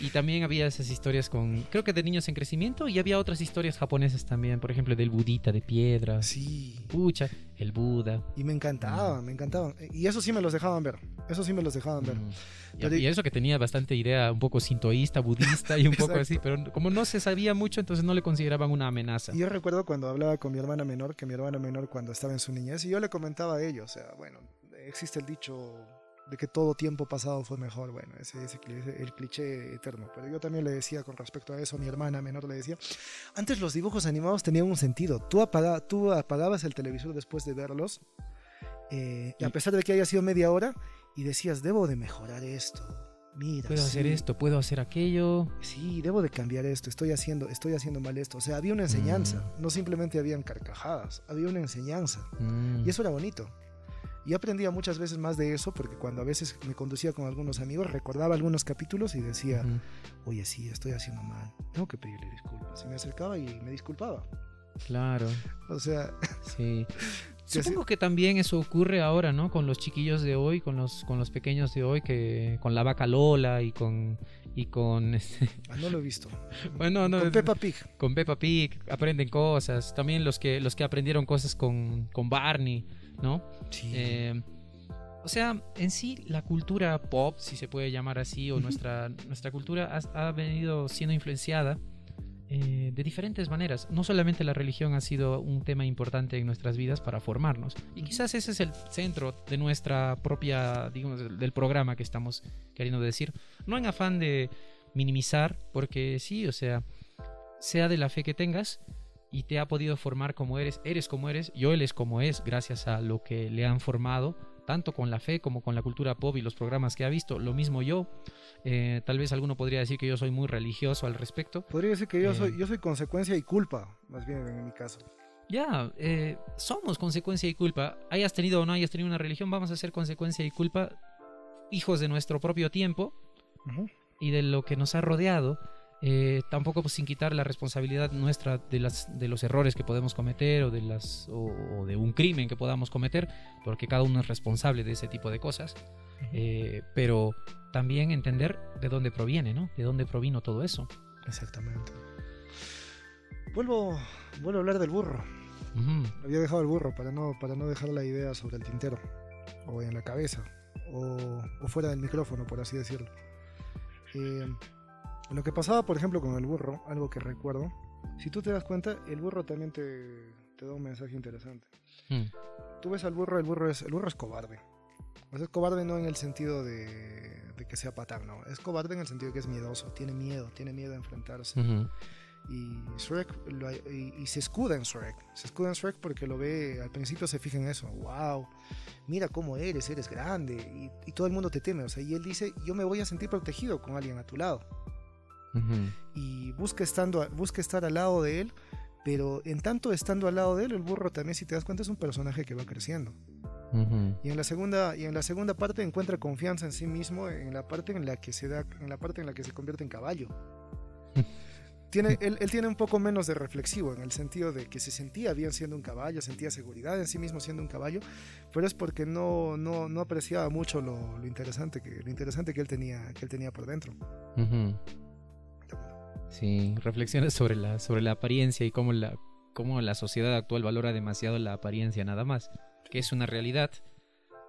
Y también había esas historias con, creo que de niños en crecimiento, y había otras historias japonesas también, por ejemplo, del budita de piedra. Sí. Pucha, el Buda. Y me encantaban, me encantaban. Y eso sí me los dejaban ver. Eso sí me los dejaban ver. Mm. Y, Pero- y eso que tenía bastante idea un poco sintoísta, budista y un poco así, pero como no se sabía mucho, entonces no le consideraban una amenaza. Y yo recuerdo cuando hablaba con mi hermana menor, que mi hermana menor cuando estaba en su niñez, y yo le comentaba a ellos, o sea, bueno, existe el dicho de que todo tiempo pasado fue mejor, bueno, ese es el cliché eterno, pero yo también le decía con respecto a eso, mi hermana menor le decía, antes los dibujos animados tenían un sentido, tú, apaga- tú apagabas el televisor después de verlos, eh, y a pesar de que haya sido media hora, y decías, debo de mejorar esto. Mira, Puedo hacer sí, esto, puedo hacer aquello. Sí, debo de cambiar esto, estoy haciendo, estoy haciendo mal esto. O sea, había una enseñanza, Mm. no simplemente habían carcajadas, había una enseñanza. Mm. Y eso era bonito. Y aprendía muchas veces más de eso porque cuando a veces me conducía con algunos amigos, recordaba algunos capítulos y decía, Ujú. oye, sí, estoy haciendo mal, tengo que pedirle disculpas. Y me acercaba y me disculpaba. Claro, O sea, sí. Sí, Supongo que también eso ocurre ahora, ¿no? Con los chiquillos de hoy, con los, con los pequeños de hoy, que con la vaca Lola y con y con este, ah, no lo he visto. bueno, no, Con Peppa Pig. con Peppa Pig aprenden cosas. También los que los que aprendieron cosas con, con Barney, ¿no? Sí. Eh, o sea, en sí la cultura pop, si se puede llamar así, o nuestra, nuestra cultura ha, ha venido siendo influenciada eh, de diferentes maneras. No solamente la religión ha sido un tema importante en nuestras vidas para formarnos. Y quizás ese es el centro de nuestra propia, digamos, del programa que estamos queriendo decir. No en afán de minimizar, porque sí, o sea, sea de la fe que tengas, y te ha podido formar como eres, eres como eres, yo él es como es, gracias a lo que le han formado, tanto con la fe como con la cultura pop y los programas que ha visto, lo mismo yo. Eh, tal vez alguno podría decir que yo soy muy religioso al respecto. Podría decir que yo, eh, soy, yo soy consecuencia y culpa, más bien en mi caso. Ya, eh, somos consecuencia y culpa. Hayas tenido o no hayas tenido una religión, vamos a ser consecuencia y culpa hijos de nuestro propio tiempo y de lo que nos ha rodeado. Eh, tampoco pues, sin quitar la responsabilidad nuestra de, las, de los errores que podemos cometer o de, las, o, o de un crimen que podamos cometer, porque cada uno es responsable de ese tipo de cosas. Eh, pero también entender de dónde proviene, ¿no? De dónde provino todo eso. Exactamente. Vuelvo, vuelvo a hablar del burro. Había dejado el burro para no, para no dejar la idea sobre el tintero, o en la cabeza, o, o fuera del micrófono, por así decirlo. Eh, lo que pasaba, por ejemplo, con el burro, algo que recuerdo, si tú te das cuenta, el burro también te, te da un mensaje interesante. Mm. Tú ves al burro, el burro es, el burro es cobarde. O sea, es cobarde no en el sentido de, de que sea patán, no. Es cobarde en el sentido de que es miedoso, tiene miedo, tiene miedo a enfrentarse Ujú. y Shrek lo- y, y se escuda en Shrek. Se escuda en Shrek porque lo ve, al principio se fija en eso. Wow, mira cómo eres, eres grande y, y todo el mundo te teme. O sea, y él dice, yo me voy a sentir protegido con alguien a tu lado. Ujú. Y busca, estando, busca estar al lado de él, pero en tanto estando al lado de él, el burro también, si te das cuenta, es un personaje que va creciendo. Ujú. Y en la segunda, y en la segunda parte encuentra confianza en sí mismo, en la parte en la que se da, en la parte en la que se convierte en caballo. Tiene, él, él tiene un poco menos de reflexivo en el sentido de que se sentía bien siendo un caballo, sentía seguridad en sí mismo siendo un caballo, pero es porque no, no, no apreciaba mucho lo, lo interesante que, lo interesante que él tenía, que él tenía por dentro. Ujú. Sí, reflexiones sobre la, sobre la apariencia y cómo la, cómo la sociedad actual valora demasiado la apariencia nada más, que es una realidad,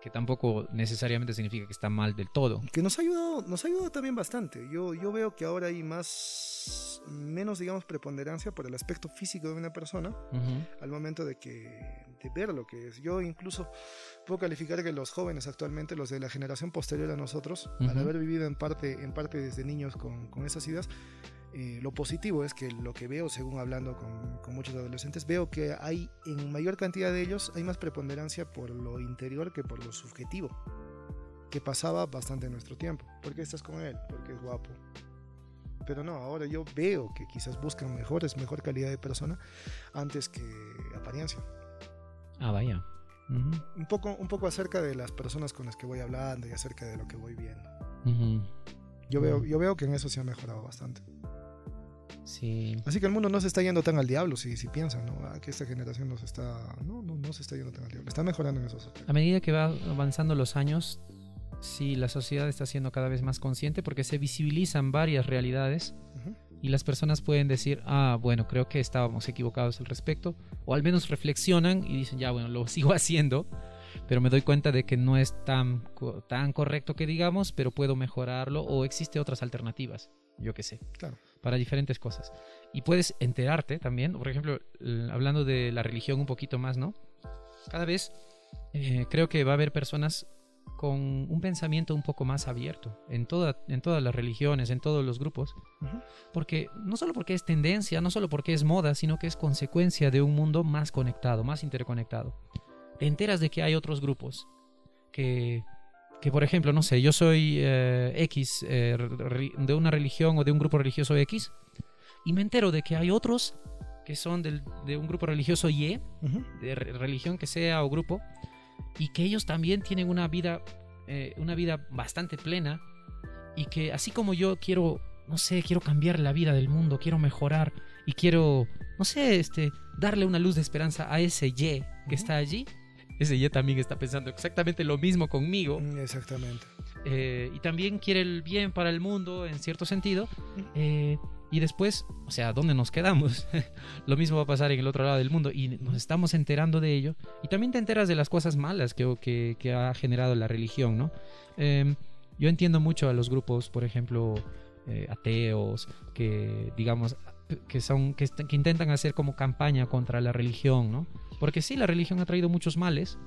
que tampoco necesariamente significa que está mal del todo. Que nos ha ayudado, nos ha ayudado también bastante. Yo, yo veo que ahora hay más, menos, digamos, preponderancia por el aspecto físico de una persona al momento de que de ver lo que es. Yo incluso puedo calificar que los jóvenes actualmente, los de la generación posterior a nosotros, al haber vivido en parte, en parte desde niños con, con esas ideas, eh, lo positivo es que lo que veo, según hablando con, con, muchos adolescentes, veo que hay en mayor cantidad de ellos, hay más preponderancia por lo interior que por lo subjetivo, que pasaba bastante en nuestro tiempo. ¿Por qué estás con él? Porque es guapo. Pero no, ahora yo veo que quizás buscan mejores, mejor calidad de persona antes que apariencia. Ah, vaya. un, poco, un poco acerca de las personas con las que voy hablando y acerca de lo que voy viendo. yo, veo, yo veo que en eso se ha mejorado bastante. Sí. Así que el mundo no se está yendo tan al diablo, si, si piensan, ¿no? Ah, que esta generación no se está. No, no, no se está yendo tan al diablo. Está mejorando en esos aspectos. A medida que va avanzando los años, sí, la sociedad está siendo cada vez más consciente porque se visibilizan varias realidades y las personas pueden decir, ah, bueno, creo que estábamos equivocados al respecto, o al menos reflexionan y dicen, ya, bueno, lo sigo haciendo, pero me doy cuenta de que no es tan, tan correcto que digamos, pero puedo mejorarlo o existe otras alternativas, yo qué sé. Claro para diferentes cosas. Y puedes enterarte también, por ejemplo, hablando de la religión un poquito más, ¿no? Cada vez eh, creo que va a haber personas con un pensamiento un poco más abierto en, toda, en todas las religiones, en todos los grupos. Porque no solo porque es tendencia, no solo porque es moda, sino que es consecuencia de un mundo más conectado, más interconectado. Te enteras de que hay otros grupos que que por ejemplo, no sé, yo soy eh, X eh, de una religión o de un grupo religioso X y me entero de que hay otros que son de un grupo religioso Y, de religión que sea o grupo, y que ellos también tienen una vida, eh, una vida bastante plena y que así como yo quiero, no sé, quiero cambiar la vida del mundo, quiero mejorar y quiero, no sé, este, darle una luz de esperanza a ese Y que está allí, ese ya también está pensando exactamente lo mismo conmigo. Mm, exactamente. Eh, y también quiere el bien para el mundo, en cierto sentido. Eh, y después, o sea, ¿dónde nos quedamos? lo mismo va a pasar en el otro lado del mundo y nos estamos enterando de ello. Y también te enteras de las cosas malas que, que, ha generado la religión, ¿no? Em, yo entiendo mucho a los grupos, por ejemplo, eh, ateos, que digamos, que son, que, que intentan hacer como campaña contra la religión, ¿no? Porque sí, la religión ha traído muchos males,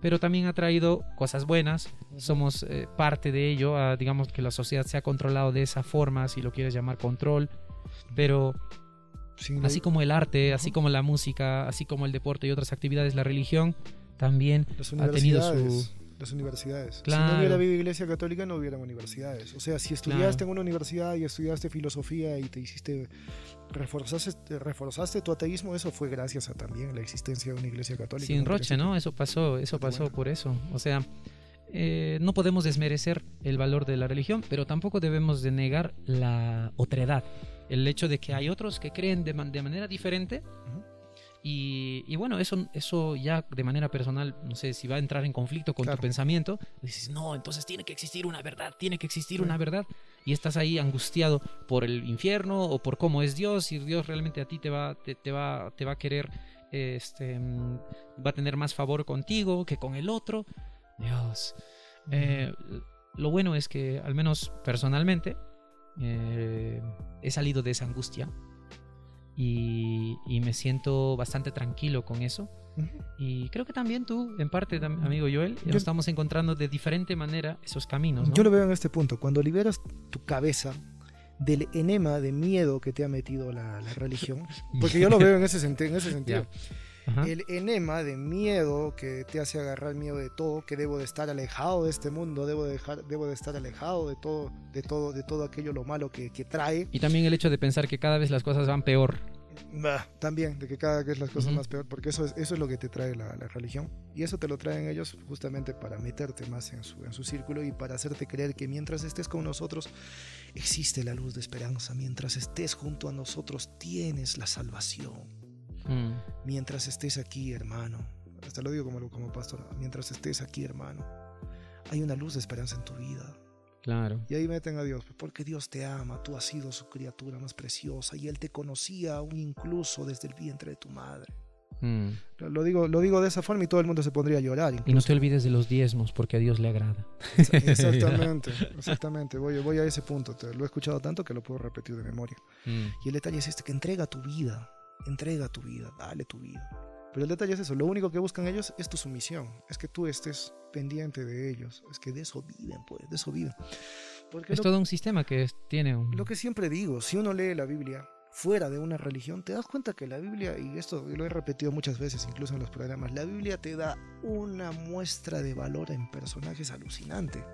pero también ha traído cosas buenas. Somos eh, parte de ello. digamos que la sociedad se ha controlado de esa forma, si lo quieres llamar control. Pero así como el arte, así como la música, así como el deporte y otras actividades, la religión también ha tenido su las universidades. Si no hubiera habido iglesia católica, no hubieran universidades. O sea, si estudiaste en una universidad y estudiaste filosofía y te hiciste, reforzaste, reforzaste tu ateísmo, eso fue gracias a también la existencia de una iglesia católica. Sin roche, ¿no? Eso pasó, eso pasó por eso. O sea, eh, no podemos desmerecer el valor de la religión, pero tampoco debemos de negar la otredad. El hecho de que hay otros que creen de, de manera diferente. Y, bueno, eso, eso ya de manera personal, no sé si va a entrar en conflicto con tu pensamiento, dices, no, entonces tiene que existir una verdad, tiene que existir una verdad. Y estás ahí angustiado por el infierno o por cómo es Dios, y Dios realmente a ti te va, te, va, te va a querer, este, va a tener más favor contigo que con el otro. Dios. Eh, lo bueno es que, al menos personalmente, eh, he salido de esa angustia y, me siento bastante tranquilo con eso. Y creo que también tú, en parte, amigo Joel, nos estamos encontrando de diferente manera esos caminos. Yo lo veo en este punto. Cuando liberas tu cabeza del enema de miedo que te ha metido la, religión, porque yo lo veo en ese, en ese sentido. El enema de miedo que te hace agarrar miedo de todo, que debo de estar alejado de este mundo, debo de, dejar, debo de estar alejado de todo, de todo, de todo aquello lo malo que, trae. Y también el hecho de pensar que cada vez las cosas van peor. también, de que cada vez las cosas más peor, porque eso es, eso es lo que te trae la, religión. Y eso te lo traen ellos justamente para meterte más en su, en su círculo y para hacerte creer que mientras estés con nosotros existe la luz de esperanza, mientras estés junto a nosotros tienes la salvación. Mm. Mientras estés aquí, hermano, hasta lo digo como, como pastor, mientras estés aquí, hermano, hay una luz de esperanza en tu vida. Claro. Y ahí meten a Dios, porque Dios te ama, tú has sido su criatura más preciosa y Él te conocía aún incluso desde el vientre de tu madre. Mm. Lo digo, lo digo de esa forma y todo el mundo se pondría a llorar. Y no te olvides de los diezmos, porque a Dios le agrada. Exactamente, exactamente. Voy, voy a ese punto. Te- lo he escuchado tanto que lo puedo repetir de memoria. Mm. Y el detalle es este, que entrega tu vida, entrega tu vida, dale tu vida. Pero el detalle es eso, lo único que buscan ellos es tu sumisión, es que tú estés pendiente de ellos, es que de eso viven, pues, de eso viven. Porque Es lo, todo un sistema que es- tiene un... lo que siempre digo, si uno lee la Biblia fuera de una religión, te das cuenta que la Biblia, y esto lo he repetido muchas veces, incluso en los programas, la Biblia te da una muestra de valor en personajes alucinante.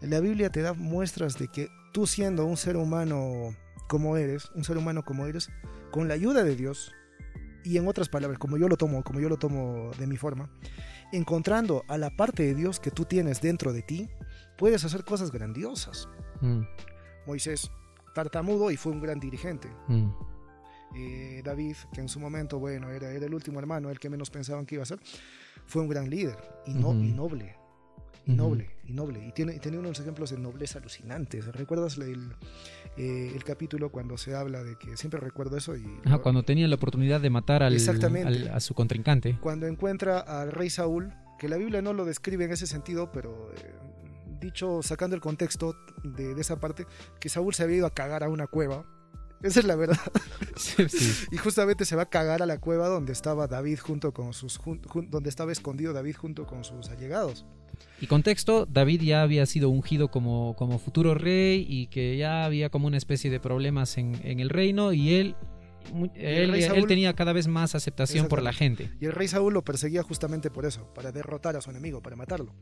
La Biblia te da muestras de que tú siendo un ser humano como eres, un ser humano como eres, con la ayuda de Dios, y en otras palabras, como yo lo tomo, como yo lo tomo de mi forma, encontrando a la parte de Dios que tú tienes dentro de ti, puedes hacer cosas grandiosas. Mm, Moisés, tartamudo y fue un gran dirigente. mm, Eh, David, que en su momento, bueno, era, era el último hermano, el que menos pensaban que iba a ser, fue un gran líder y, no, Ujú. y noble. Y noble, y noble. Y tiene, y tiene unos ejemplos de nobleza alucinantes. ¿Recuerdas el, eh, el capítulo cuando se habla de que siempre recuerdo eso? Y Ajá, cuando tenía la oportunidad de matar al, Exactamente. al- a su contrincante. cuando encuentra al rey Saúl, que la Biblia no lo describe en ese sentido, pero eh, dicho sacando el contexto de, de esa parte, que Saúl se había ido a cagar a una cueva. Esa es la verdad. Sí, sí. Y justamente se va a cagar a la cueva donde estaba David junto con sus jun- jun- donde estaba escondido David junto con sus allegados. Y contexto, David ya había sido ungido como, como futuro rey y que ya había como una especie de problemas en, en el reino y él, él, tenía cada vez más aceptación por la gente. Y el rey Saúl lo perseguía justamente por eso, para derrotar a su enemigo, para matarlo.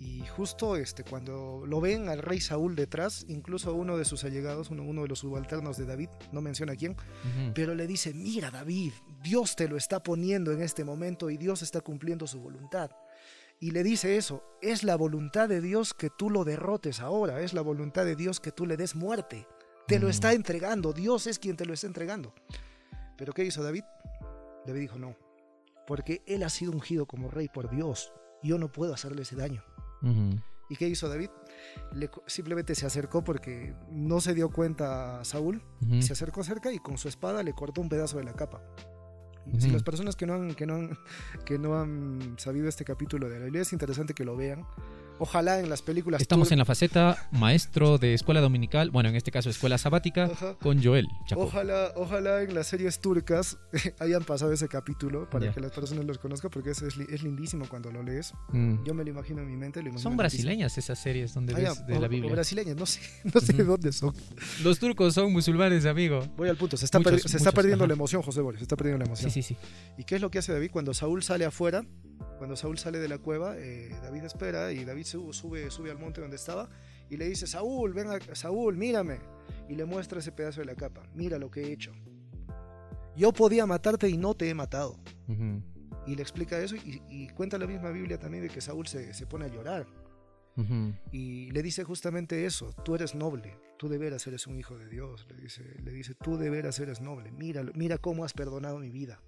Y justo este, cuando lo ven al rey Saúl detrás, incluso uno de sus allegados, uno, uno de los subalternos de David, no menciona quién, pero le dice, mira David, Dios te lo está poniendo en este momento y Dios está cumpliendo su voluntad. Y le dice eso, es la voluntad de Dios que tú lo derrotes ahora, es la voluntad de Dios que tú le des muerte. Te lo Mm. está entregando, Dios es quien te lo está entregando. Pero ¿qué hizo David? David dijo, no, porque él ha sido ungido como rey por Dios, yo no puedo hacerle ese daño. ¿Y qué hizo David? Le simplemente se acercó porque no se dio cuenta a Saúl se acercó cerca y con su espada le cortó un pedazo de la capa. Si las personas que no, han, que, no han, que no han sabido este capítulo de la Biblia es interesante que lo vean. Ojalá en las películas... Estamos en la faceta maestro de escuela dominical, bueno, en este caso escuela sabática, Ajá. con Joel Chapo. Ojalá, ojalá en las series turcas hayan pasado ese capítulo para que las personas los conozcan porque es, es, li- es lindísimo cuando lo lees. Mm. Yo me lo imagino en mi mente. Lo Son lindísimo. brasileñas esas series donde Ah, ves de o- la o Biblia. brasileñas, no sé, no sé de dónde son. Los turcos son musulmanes, amigo. Voy al punto, se está, Muchos, perdiendo ajá. la emoción, José Boris, se está perdiendo la emoción. Sí, sí, sí. ¿Y qué es lo que hace David cuando Saúl sale afuera? Cuando Saúl sale de la cueva, eh, David espera y David su- sube, sube al monte donde estaba y le dice, Saúl, ven acá, Saúl, mírame. Y le muestra ese pedazo de la capa, mira lo que he hecho. Yo podía matarte y no te he matado. Y le explica eso y, y cuenta la misma Biblia también de que Saúl se, se pone a llorar. Y le dice justamente eso, tú eres noble, tú de veras eres un hijo de Dios. Le dice, le dice tú de veras eres noble, mira, mira cómo has perdonado mi vida.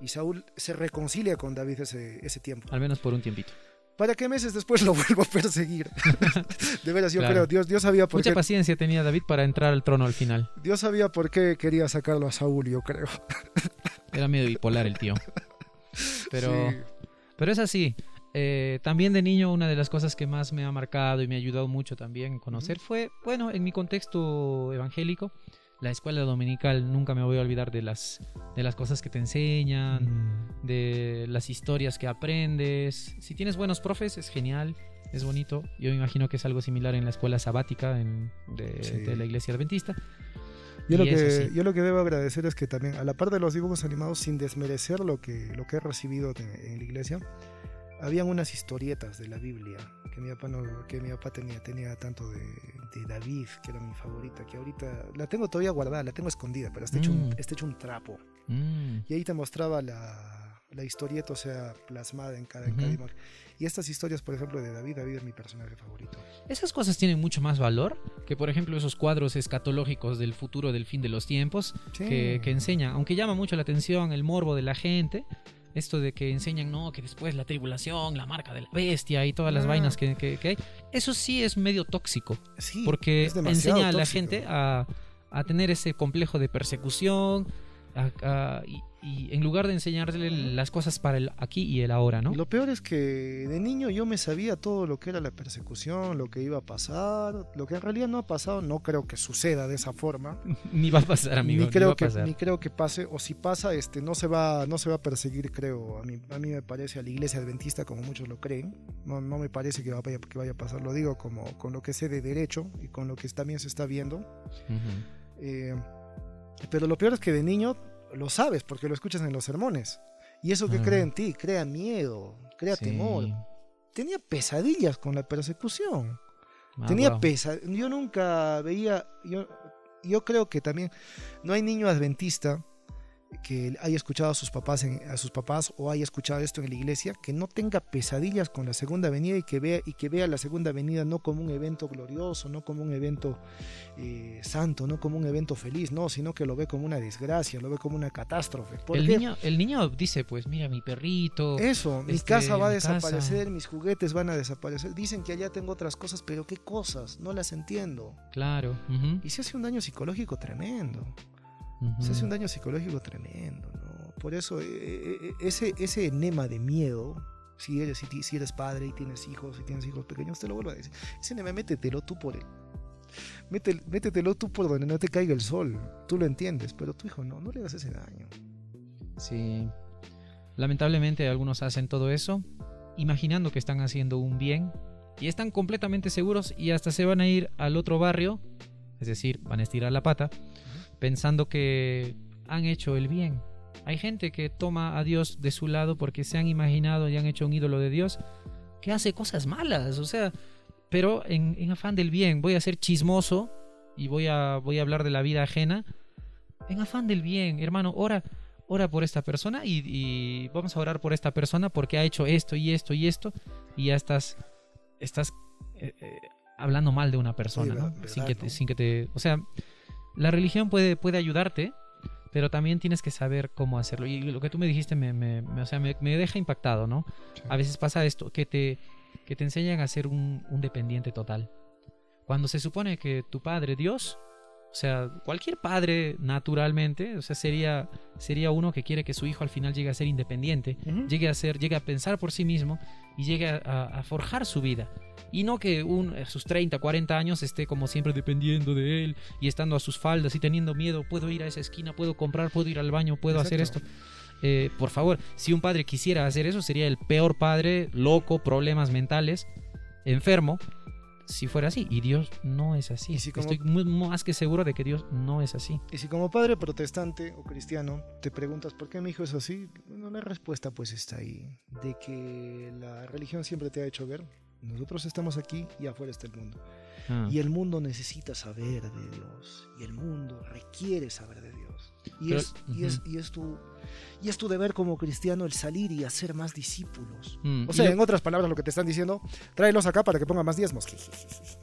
Y Saúl se reconcilia con David ese, ese tiempo. Al menos por un tiempito. Para que meses después lo vuelva a perseguir. de veras, yo Claro. creo, Dios, Dios sabía por Mucha qué. paciencia tenía David para entrar al trono al final. Dios sabía por qué quería sacarlo a Saúl, yo creo. Era medio bipolar el tío. Pero, Sí. pero es así. Eh, también de niño una de las cosas que más me ha marcado y me ha ayudado mucho también a conocer fue, bueno, en mi contexto evangélico, la escuela dominical. Nunca me voy a olvidar de las, de las cosas que te enseñan, de las historias que aprendes. Si tienes buenos profes, es genial, es bonito. Yo me imagino que es algo similar en la escuela sabática en- de, Sí. de la iglesia adventista. Yo, lo Y que, yo lo que debo agradecer es que también, a la par de los dibujos animados, sin desmerecer lo que, lo que he recibido en la iglesia, habían unas historietas de la Biblia que mi papá, no- que mi papá tenía. Tenía tanto de, de David, que era mi favorita, que ahorita la tengo todavía guardada, la tengo escondida, pero está hecho, un, Mm. está hecho un trapo. Mm. Y ahí te mostraba la, la historieta, o sea, plasmada en cada, en cada imagen. Y estas historias, por ejemplo, de David, David es mi personaje favorito. Esas cosas tienen mucho más valor que, por ejemplo, esos cuadros escatológicos del futuro del fin de los tiempos que, que enseñan, aunque llama mucho la atención el morbo de la gente, esto de que enseñan, no, que después la tribulación, la marca de la bestia y todas las Ah. vainas que, que- que hay, eso sí es medio tóxico, Sí, porque enseña a la tóxico. gente a, a tener ese complejo de persecución, y, en lugar de enseñarle las cosas para el aquí y el ahora, ¿no? Lo peor es que de niño yo me sabía todo lo que era la persecución, lo que iba a pasar, lo que en realidad no ha pasado, no creo que suceda de esa forma. ni va a pasar, amigo. Ni creo, ni que, ni creo que pase, o si pasa, este, no se va, no se va a perseguir, creo, a mí, a mí me parece a la iglesia adventista como muchos lo creen. No, no me parece que vaya, que vaya a pasar, lo digo como con lo que sé de derecho y con lo que también se está viendo. eh, pero lo peor es que de niño lo sabes porque lo escuchas en los sermones. Y eso que crea en ti, crea miedo, crea temor. Tenía pesadillas con la persecución. Ah, Tenía pesadillas. Yo nunca veía, yo, yo creo que también no hay niño adventista que haya escuchado a sus papás a sus papás o haya escuchado esto en la iglesia que no tenga pesadillas con la segunda venida y que vea y que vea la segunda venida no como un evento glorioso no como un evento eh, santo no como un evento feliz no sino que lo ve como una desgracia lo ve como una catástrofe. El niño el niño dice pues mira mi perrito eso mi este, casa va a desaparecer mis juguetes van a desaparecer. Dicen que allá tengo otras cosas pero qué cosas no las entiendo. Claro y se hace un daño psicológico tremendo se hace un daño psicológico tremendo, ¿no? Por eso, eh, eh, eh, ese, ese enema de miedo, si eres, si, eres padre y tienes hijos, y tienes hijos pequeños, te lo vuelvo a decir. Ese enema, métetelo tú por él. métetelo tú por donde no te caiga el sol. Tú lo entiendes, pero tu hijo no, no le das ese daño. Sí. Lamentablemente algunos hacen todo eso imaginando que están haciendo un bien y están completamente seguros y hasta se van a ir al otro barrio, es decir, van a estirar la pata pensando que han hecho el bien. Hay gente que toma a Dios de su lado porque se han imaginado y han hecho un ídolo de Dios que hace cosas malas, o sea, pero en, afán del bien, voy a ser chismoso y voy a, voy a hablar de la vida ajena. En afán del bien, hermano, ora, ora por esta persona y, vamos a orar por esta persona porque ha hecho esto y esto y esto y ya estás, estás eh, eh, hablando mal de una persona, ¿no? sin, que sin que te... O sea, la religión puede, puede ayudarte, pero también tienes que saber cómo hacerlo. Y lo que tú me dijiste me, me, o sea, me, deja impactado, ¿no? A veces pasa esto, que te, que te enseñan a ser un, un dependiente total. Cuando se supone que tu padre, Dios, o sea, cualquier padre naturalmente, o sea, sería, sería uno que quiere que su hijo al final llegue a ser independiente, llegue a ser, llegue a pensar por sí mismo y llegue a, forjar su vida. Y no que un, a sus 30, 40 años esté como siempre dependiendo de él y estando a sus faldas y teniendo miedo, puedo ir a esa esquina, puedo comprar, puedo ir al baño, puedo hacer esto. Eh, por favor, si un padre quisiera hacer eso, sería el peor padre, loco, problemas mentales, enfermo, si fuera así. Y Dios no es así. Estoy más que seguro de que Dios no es así. Y si como padre protestante o cristiano te preguntas por qué mi hijo es así, bueno, la respuesta pues está ahí. De que la religión siempre te ha hecho ver, nosotros estamos aquí y afuera está el mundo. Ah. Y el mundo necesita saber de Dios. Y el mundo requiere saber de Dios. Y, es, y, es, y, es, tu, y es tu deber como cristiano el salir y hacer más discípulos. Mm, o sea, en otras palabras, lo que te están diciendo, tráelos acá para que pongan más diezmos.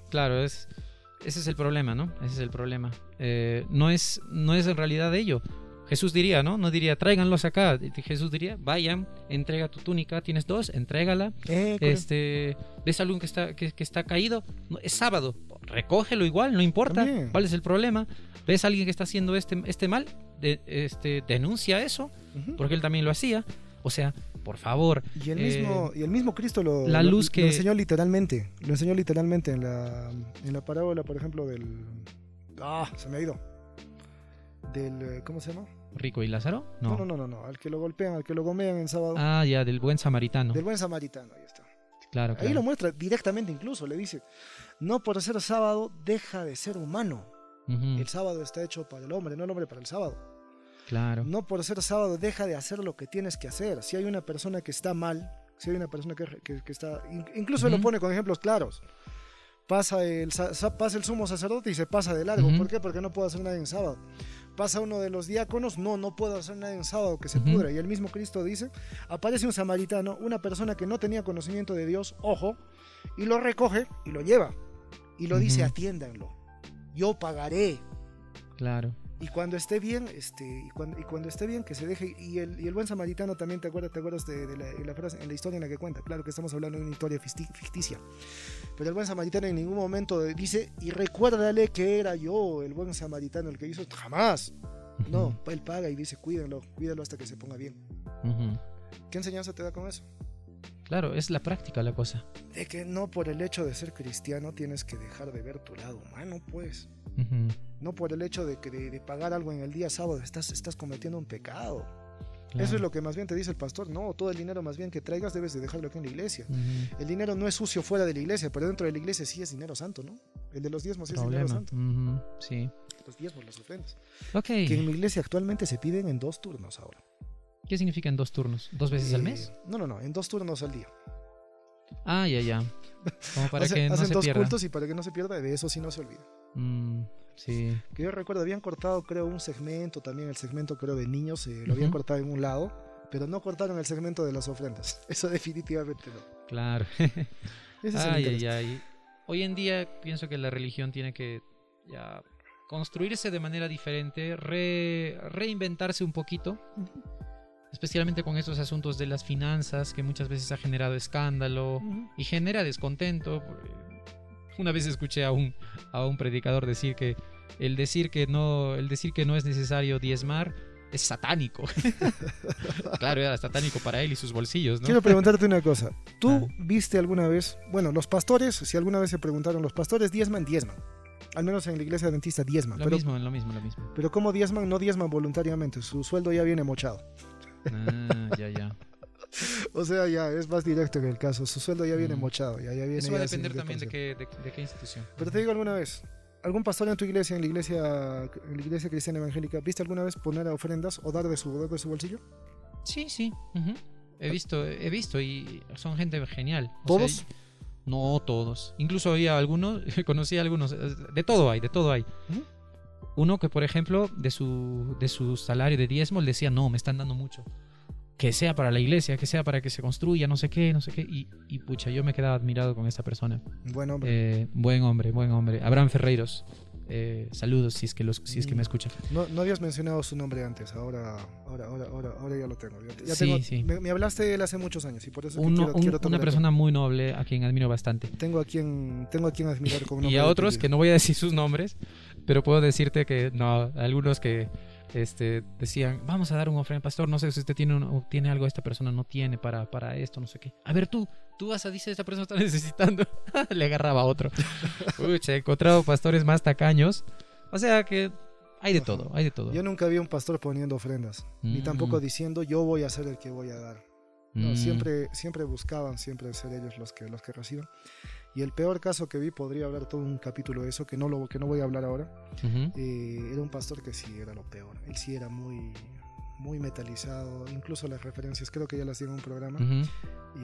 Claro, es, ese es el problema, ¿no? Ese es el problema. Eh, no, es, no es en realidad ello. Jesús diría, ¿no? No diría, tráiganlos acá. Jesús diría, vayan, entrega tu túnica, tienes dos, entrégala. Eh, este, ves a alguien que está, que, está caído, es sábado, recógelo igual, no importa. ¿Cuál es el problema? ¿Ves a alguien que está haciendo este, este mal? De, este, denuncia eso, porque él también lo hacía. O sea, por favor. Y el, mismo, eh, y el mismo Cristo lo, la luz que... enseñó literalmente. Lo enseñó literalmente en la, en la parábola, por ejemplo, del... Ah, se me ha ido del eh, ¿cómo se llama? Rico y Lázaro? No. no, no, no, no, al que lo golpean, al que lo gomean en sábado. Ah, ya, del buen samaritano. Del buen samaritano, ahí está. Claro, Ahí lo muestra directamente incluso, le dice, no por ser sábado deja de ser humano. El sábado está hecho para el hombre, no el hombre para el sábado. Claro. No por ser sábado deja de hacer lo que tienes que hacer. Si hay una persona que está mal, si hay una persona que, que, está... Incluso lo pone con ejemplos claros pasa el, pasa el sumo sacerdote y se pasa de largo. ¿Por qué? Porque no puedo hacer nada en sábado. Pasa uno de los diáconos, no, no puedo hacer nada en sábado, que se pudra. Y el mismo Cristo dice, aparece un samaritano, una persona que no tenía conocimiento de Dios, ojo, y lo recoge y lo lleva. Y lo dice, atiéndanlo. Yo pagaré. Claro y cuando esté bien, este, y cuando, y cuando esté bien, que se deje. Y el, y el buen samaritano también, ¿te acuerdas, te acuerdas de, la, frase, en la historia en la que cuenta? Claro que estamos hablando de una historia ficticia. Pero el buen samaritano en ningún momento dice, y recuérdale que era yo el buen samaritano el que hizo. Jamás. No, él paga y dice, cuídenlo, cuídalo hasta que se ponga bien. Ujú. ¿Qué enseñanza te da con eso? Claro, es la práctica la cosa. De que no por el hecho de ser cristiano tienes que dejar de ver tu lado humano, pues. No por el hecho de que de, de pagar algo en el día sábado estás, estás cometiendo un pecado. Claro. Eso es lo que más bien te dice el pastor. No, todo el dinero más bien que traigas debes de dejarlo aquí en la iglesia. El dinero no es sucio fuera de la iglesia, pero dentro de la iglesia sí es dinero santo, ¿no? El de los diezmos sí es dinero santo. Sí. Los diezmos, las ofrendas. Ok. Que en mi iglesia actualmente se piden en dos turnos ahora. ¿Qué significa en dos turnos? ¿Dos veces al Eh, mes? No, no, no, en dos turnos al día. Ah, ya, ya. Como para Hace- que no hacen se dos pierda. cultos y para que no se pierda, de eso sí no se olvida. Mm, sí. Que yo recuerdo, habían cortado, creo, un segmento también, el segmento, creo, de niños, eh, lo habían cortado en un lado, pero no cortaron el segmento de las ofrendas. Eso definitivamente no. Claro. Ese es Ay, ay, ay. Hoy en día pienso que la religión tiene que ya construirse de manera diferente, re- reinventarse un poquito, especialmente con esos asuntos de las finanzas que muchas veces ha generado escándalo y genera descontento. porque Una vez escuché a un, a un predicador decir que el decir que no, el decir que no es necesario diezmar es satánico. claro, era satánico para él y sus bolsillos, ¿no? Quiero preguntarte una cosa. ¿Tú Ah. viste alguna vez, bueno, los pastores, si alguna vez se preguntaron, los pastores diezman, diezman. Al menos en la iglesia adventista diezman. Lo Pero, mismo, lo mismo, lo mismo. pero ¿cómo diezman? No diezman voluntariamente. Su sueldo ya viene mochado. Ah, ya, ya. O sea, ya es más directo en el caso. Su sueldo ya viene Mm. mochado. Ya, ya viene Eso va a depender también de 10%. qué, de, de qué institución. Pero te digo alguna vez, ¿algún pastor en tu iglesia, en la iglesia, en la iglesia cristiana evangélica, viste alguna vez poner ofrendas o dar de su, dar de su bolsillo? Sí, sí. ujú. He visto, he visto y son gente genial. O ¿Todos? sea, no todos. Incluso había algunos, conocí a algunos. De todo hay, de todo hay. Ujú. Uno que, por ejemplo, de su, de su salario de diezmo, él decía, no, me están dando mucho. Que sea para la iglesia, que sea para que se construya, no sé qué, no sé qué. Y, y pucha, yo me quedaba admirado con esta persona. Bueno, hombre, Eh, buen hombre, buen hombre. Abraham Ferreiros. eh, saludos si es que los, si es que me Mm. escucha. no, no habías mencionado su nombre antes, ahora, ahora, ahora, ahora, ahora ya lo tengo. Ya, ya Sí, tengo- sí. Me, me hablaste de él hace muchos años y por eso Uno- quiero, un- quiero una persona muy noble a quien admiro bastante. Tengo a quien, tengo a quien admirar con Y a otros que no voy a decir sus nombres, pero puedo decirte que no, algunos que este, decían, vamos a dar un ofrenda, pastor, no sé si usted tiene, un- tiene algo, esta persona no tiene para, para esto, no sé qué. A ver tú, tú vas a decir, esta persona está necesitando. Le agarraba otro. Pucha, he encontrado pastores más tacaños. O sea que hay de Ajá. todo, hay de todo. Yo nunca vi a un pastor poniendo ofrendas, ni Mm. tampoco diciendo yo voy a ser el que voy a dar. No, Mm, siempre, siempre buscaban siempre ser ellos los que, los que reciban. Y el peor caso que vi, podría hablar todo un capítulo de eso, que no, lo, que no voy a hablar ahora, ujú. eh, era un pastor que sí era lo peor. Él sí era muy, muy metalizado, incluso las referencias, creo que ya las di en un programa, Ujú.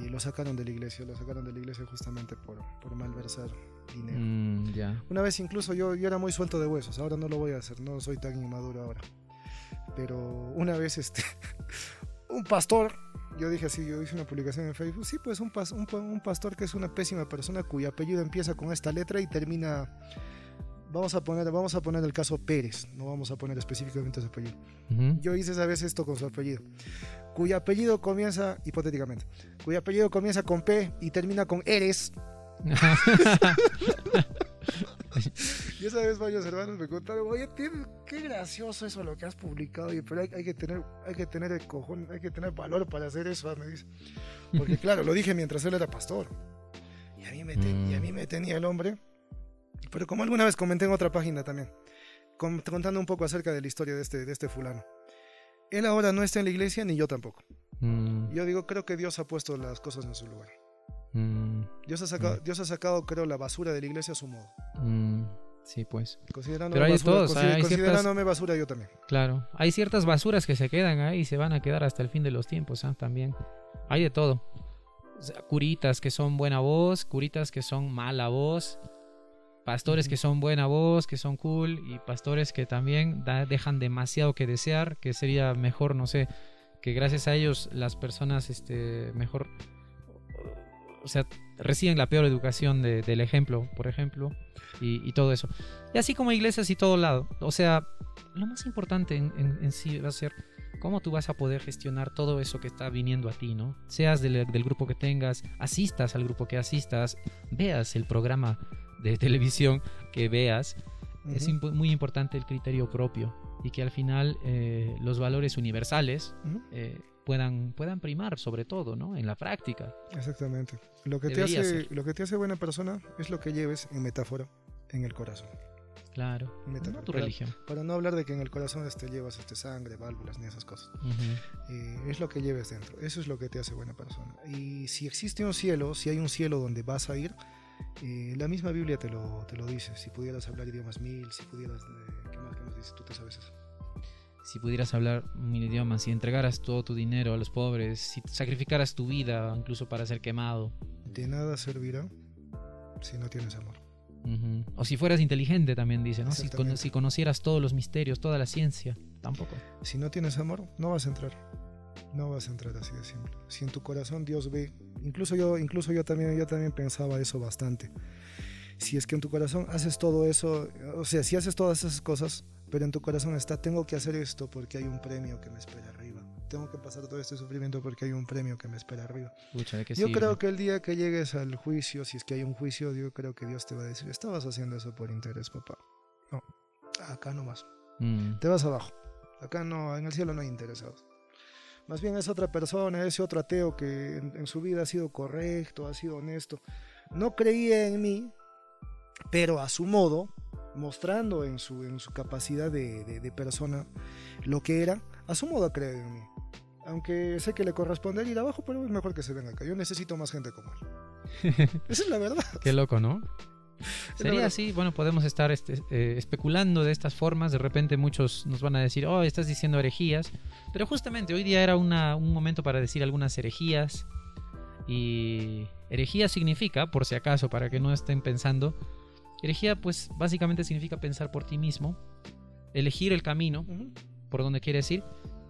y lo sacaron de la iglesia, lo sacaron de la iglesia justamente por, por malversar dinero. Mm, ya. Una vez incluso yo, yo era muy suelto de huesos, ahora no lo voy a hacer, no soy tan inmaduro ahora. Pero una vez este, un pastor, yo dije así, yo hice una publicación en Facebook, sí, pues un, pas- un, pa- un pastor que es una pésima persona cuyo apellido empieza con esta letra y termina, vamos a poner, vamos a poner el caso Pérez, no vamos a poner específicamente su apellido. Yo hice esa vez esto con su apellido, cuyo apellido comienza, hipotéticamente, cuyo apellido comienza con P y termina con Eres. Y esa vez varios hermanos me contaron, oye, tío, qué gracioso eso lo que has publicado, y, pero hay, hay que tener, hay que tener el cojón, hay que tener valor para hacer eso, me dice. Porque claro, lo dije mientras él era pastor. Y a mí me, te- y a mí me tenía el hombre. Pero como alguna vez comenté en otra página también, con- contando un poco acerca de la historia de este, de este fulano. Él ahora no está en la iglesia, ni yo tampoco. Mm, Yo digo, creo que Dios ha puesto las cosas en su lugar. mm, Dios ha sacado, Dios ha sacado creo, la basura de la iglesia a su modo. Sí, pues. Pero hay de basura, todos, consider- hay ciertas- considerándome basura yo también. Claro, hay ciertas basuras que se quedan ahí y se van a quedar hasta el fin de los tiempos, ¿ah? También. Hay de todo. O sea, curitas que son buena voz, curitas que son mala voz, pastores que son buena voz, que son cool, y pastores que también da- dejan demasiado que desear, que sería mejor, no sé, que gracias a ellos las personas, este, mejor, o sea, reciben la peor educación de- del ejemplo, por ejemplo, y, y todo eso. Y así como iglesias y todo lado. O sea, lo más importante en, en- en sí va a ser cómo tú vas a poder gestionar todo eso que está viniendo a ti, ¿no? Seas del, del grupo que tengas, asistas al grupo que asistas, veas el programa de televisión que veas es muy importante el criterio propio y que al final eh, los valores universales eh, puedan, puedan primar sobre todo, ¿no? En la práctica. Exactamente. Lo que, te hace, ser. lo que te hace buena persona es lo que lleves en metáfora en el corazón. Claro. Metáfora. No tu Para- religión. Para no hablar de que en el corazón este, llevas este, sangre, válvulas ni esas cosas. Eh, es lo que lleves dentro. Eso es lo que te hace buena persona. Y si existe un cielo, si hay un cielo donde vas a ir, eh, la misma Biblia te lo, te lo dice. Si pudieras hablar idiomas mil, si pudieras... eh, ¿Qué más, qué más dice? Tú te sabes eso. Si pudieras hablar mil idiomas, si entregaras todo tu dinero a los pobres, si sacrificaras tu vida incluso para ser quemado, De nada servirá si no tienes amor. O si fueras inteligente también dice, ¿no? Si, cono- si conocieras todos los misterios, toda la ciencia, tampoco. Si no tienes amor, no vas a entrar. No vas a entrar así de simple. Si en tu corazón Dios ve, incluso yo, incluso yo también, yo también pensaba eso bastante. Si es que en tu corazón haces todo eso, o sea, si haces todas esas cosas, pero en tu corazón está, tengo que hacer esto porque hay un premio que me espera arriba. Tengo que pasar todo este sufrimiento porque hay un premio que me espera arriba. Pucha, ¿de qué Yo sirve? creo que el día que llegues al juicio, si es que hay un juicio, yo creo que Dios te va a decir, estabas haciendo eso por interés, papá. No, acá nomás Mm, te vas abajo. Acá no, en el cielo no hay interesados. Más bien es otra persona, ese otro ateo que en, en su vida ha sido correcto, ha sido honesto. No creía en mí, pero a su modo, mostrando en su, en su capacidad de, de- de persona lo que era, a su modo cree en mí. Aunque sé que le corresponde ir abajo, pero es mejor que se venga acá. Yo necesito más gente como él. Esa es la verdad. Qué loco, ¿no? Sería así, bueno, podemos estar este, eh, especulando de estas formas, de repente muchos nos van a decir, oh, estás diciendo herejías, pero justamente hoy día era una- un momento para decir algunas herejías, y herejía significa, por si acaso, para que no estén pensando, herejía pues básicamente significa pensar por ti mismo, elegir el camino por donde quieres ir,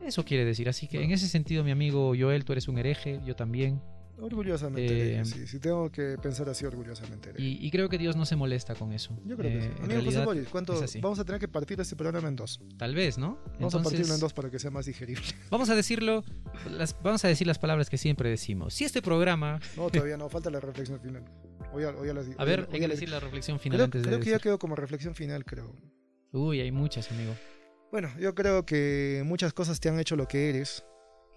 eso quiere decir, así que en ese sentido mi amigo Joel, tú eres un hereje, yo también, Orgullosamente. Eh, sí, sí, tengo que pensar así orgullosamente. y, y creo que Dios no se molesta con eso. Yo creo que Eh, sí. en Amigo José realidad, Boris, ¿cuánto es así. vamos a tener que partir este programa en dos? Tal vez, ¿no? Vamos a partirlo en dos para que sea más digerible. Vamos a decirlo, las, vamos a decir las palabras que siempre decimos. Si este programa, No, todavía no, falta la reflexión final. Hoy ya, hoy ya las di- a ver, hoy hay que decir la reflexión final Creo, antes de creo que ya quedó como reflexión final, creo. Uy, hay muchas, amigo. Bueno, yo creo que muchas cosas te han hecho lo que eres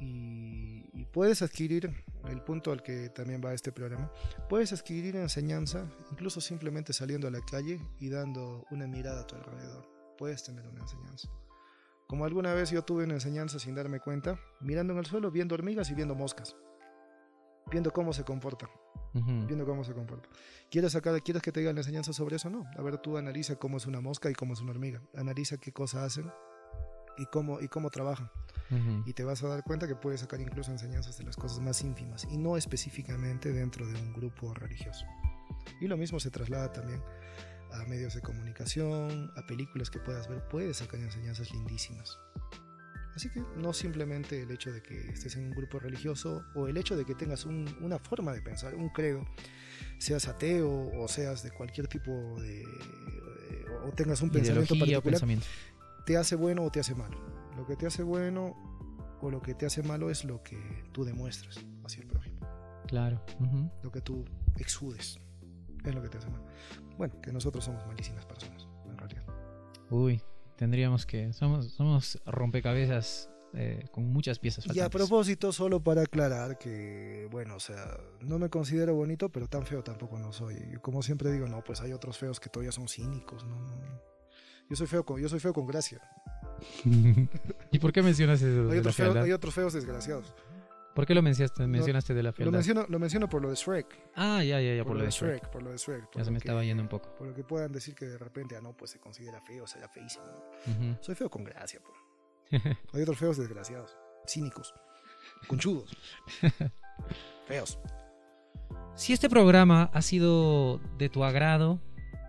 y, y puedes adquirir, el punto al que también va este programa, puedes adquirir enseñanza, incluso simplemente saliendo a la calle y dando una mirada a tu alrededor. Puedes tener una enseñanza. Como alguna vez yo tuve una enseñanza sin darme cuenta, mirando en el suelo, viendo hormigas y viendo moscas. Viendo cómo se comportan, Ujú. viendo cómo se comportan. ¿Quieres, sacar, ¿Quieres que te diga la enseñanza sobre eso? No. A ver, tú analiza cómo es una mosca y cómo es una hormiga. Analiza qué cosas hacen y cómo, y cómo trabajan. Y te vas a dar cuenta que puedes sacar incluso enseñanzas de las cosas más ínfimas y no específicamente dentro de un grupo religioso. Y lo mismo se traslada también a medios de comunicación, a películas que puedas ver, puedes sacar enseñanzas lindísimas. Así que no simplemente el hecho de que estés en un grupo religioso o el hecho de que tengas un- una forma de pensar, un credo, seas ateo o seas de cualquier tipo de... eh, o tengas un pensamiento o particular, pensamiento. te hace bueno o te hace malo. Lo que te hace bueno o lo que te hace malo es lo que tú demuestras hacia el prójimo, Claro. Ujú. lo que tú exudes es lo que te hace malo. Bueno, que nosotros somos malísimas personas, en realidad. Uy, tendríamos que. Somos, somos rompecabezas eh, con muchas piezas Y a faltantes. propósito, solo para aclarar que, bueno, o sea, no me considero bonito, pero tan feo tampoco no soy. Y como siempre digo, no, pues hay otros feos que todavía son cínicos, no, no. Yo soy feo con, yo soy feo con gracia. ¿Y por qué mencionas eso? otros, feos, hay otros feos desgraciados. ¿Por qué lo mencionaste, mencionaste de la Lo fealdad? menciono, lo menciono por lo de Shrek. Ah, ya, ya, ya, por, lo de Shrek. por lo de Shrek. por Ya se lo me que- estaba yendo un poco. Por lo que puedan decir que de repente, ah, no, pues se considera feo, será feísimo. Ujú. Soy feo con gracia, po. Hay otros feos desgraciados, cínicos, conchudos, feos. Si este programa ha sido de tu agrado,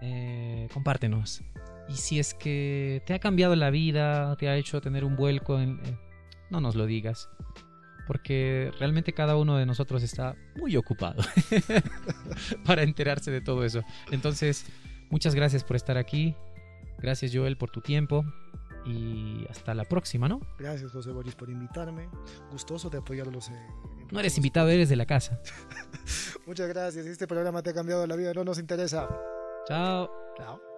eh, compártenos. Y si es que te ha cambiado la vida, te ha hecho tener un vuelco, en, eh, no nos lo digas. Porque realmente cada uno de nosotros está muy ocupado para enterarse de todo eso. Entonces, muchas gracias por estar aquí. Gracias Joel por tu tiempo. Y hasta la próxima, ¿no? Gracias, José Boris, por invitarme. Gustoso de apoyarlos. en- en No eres invitado, eres de la casa. Muchas gracias. Este programa te ha cambiado la vida, no nos interesa. Chao. Chao.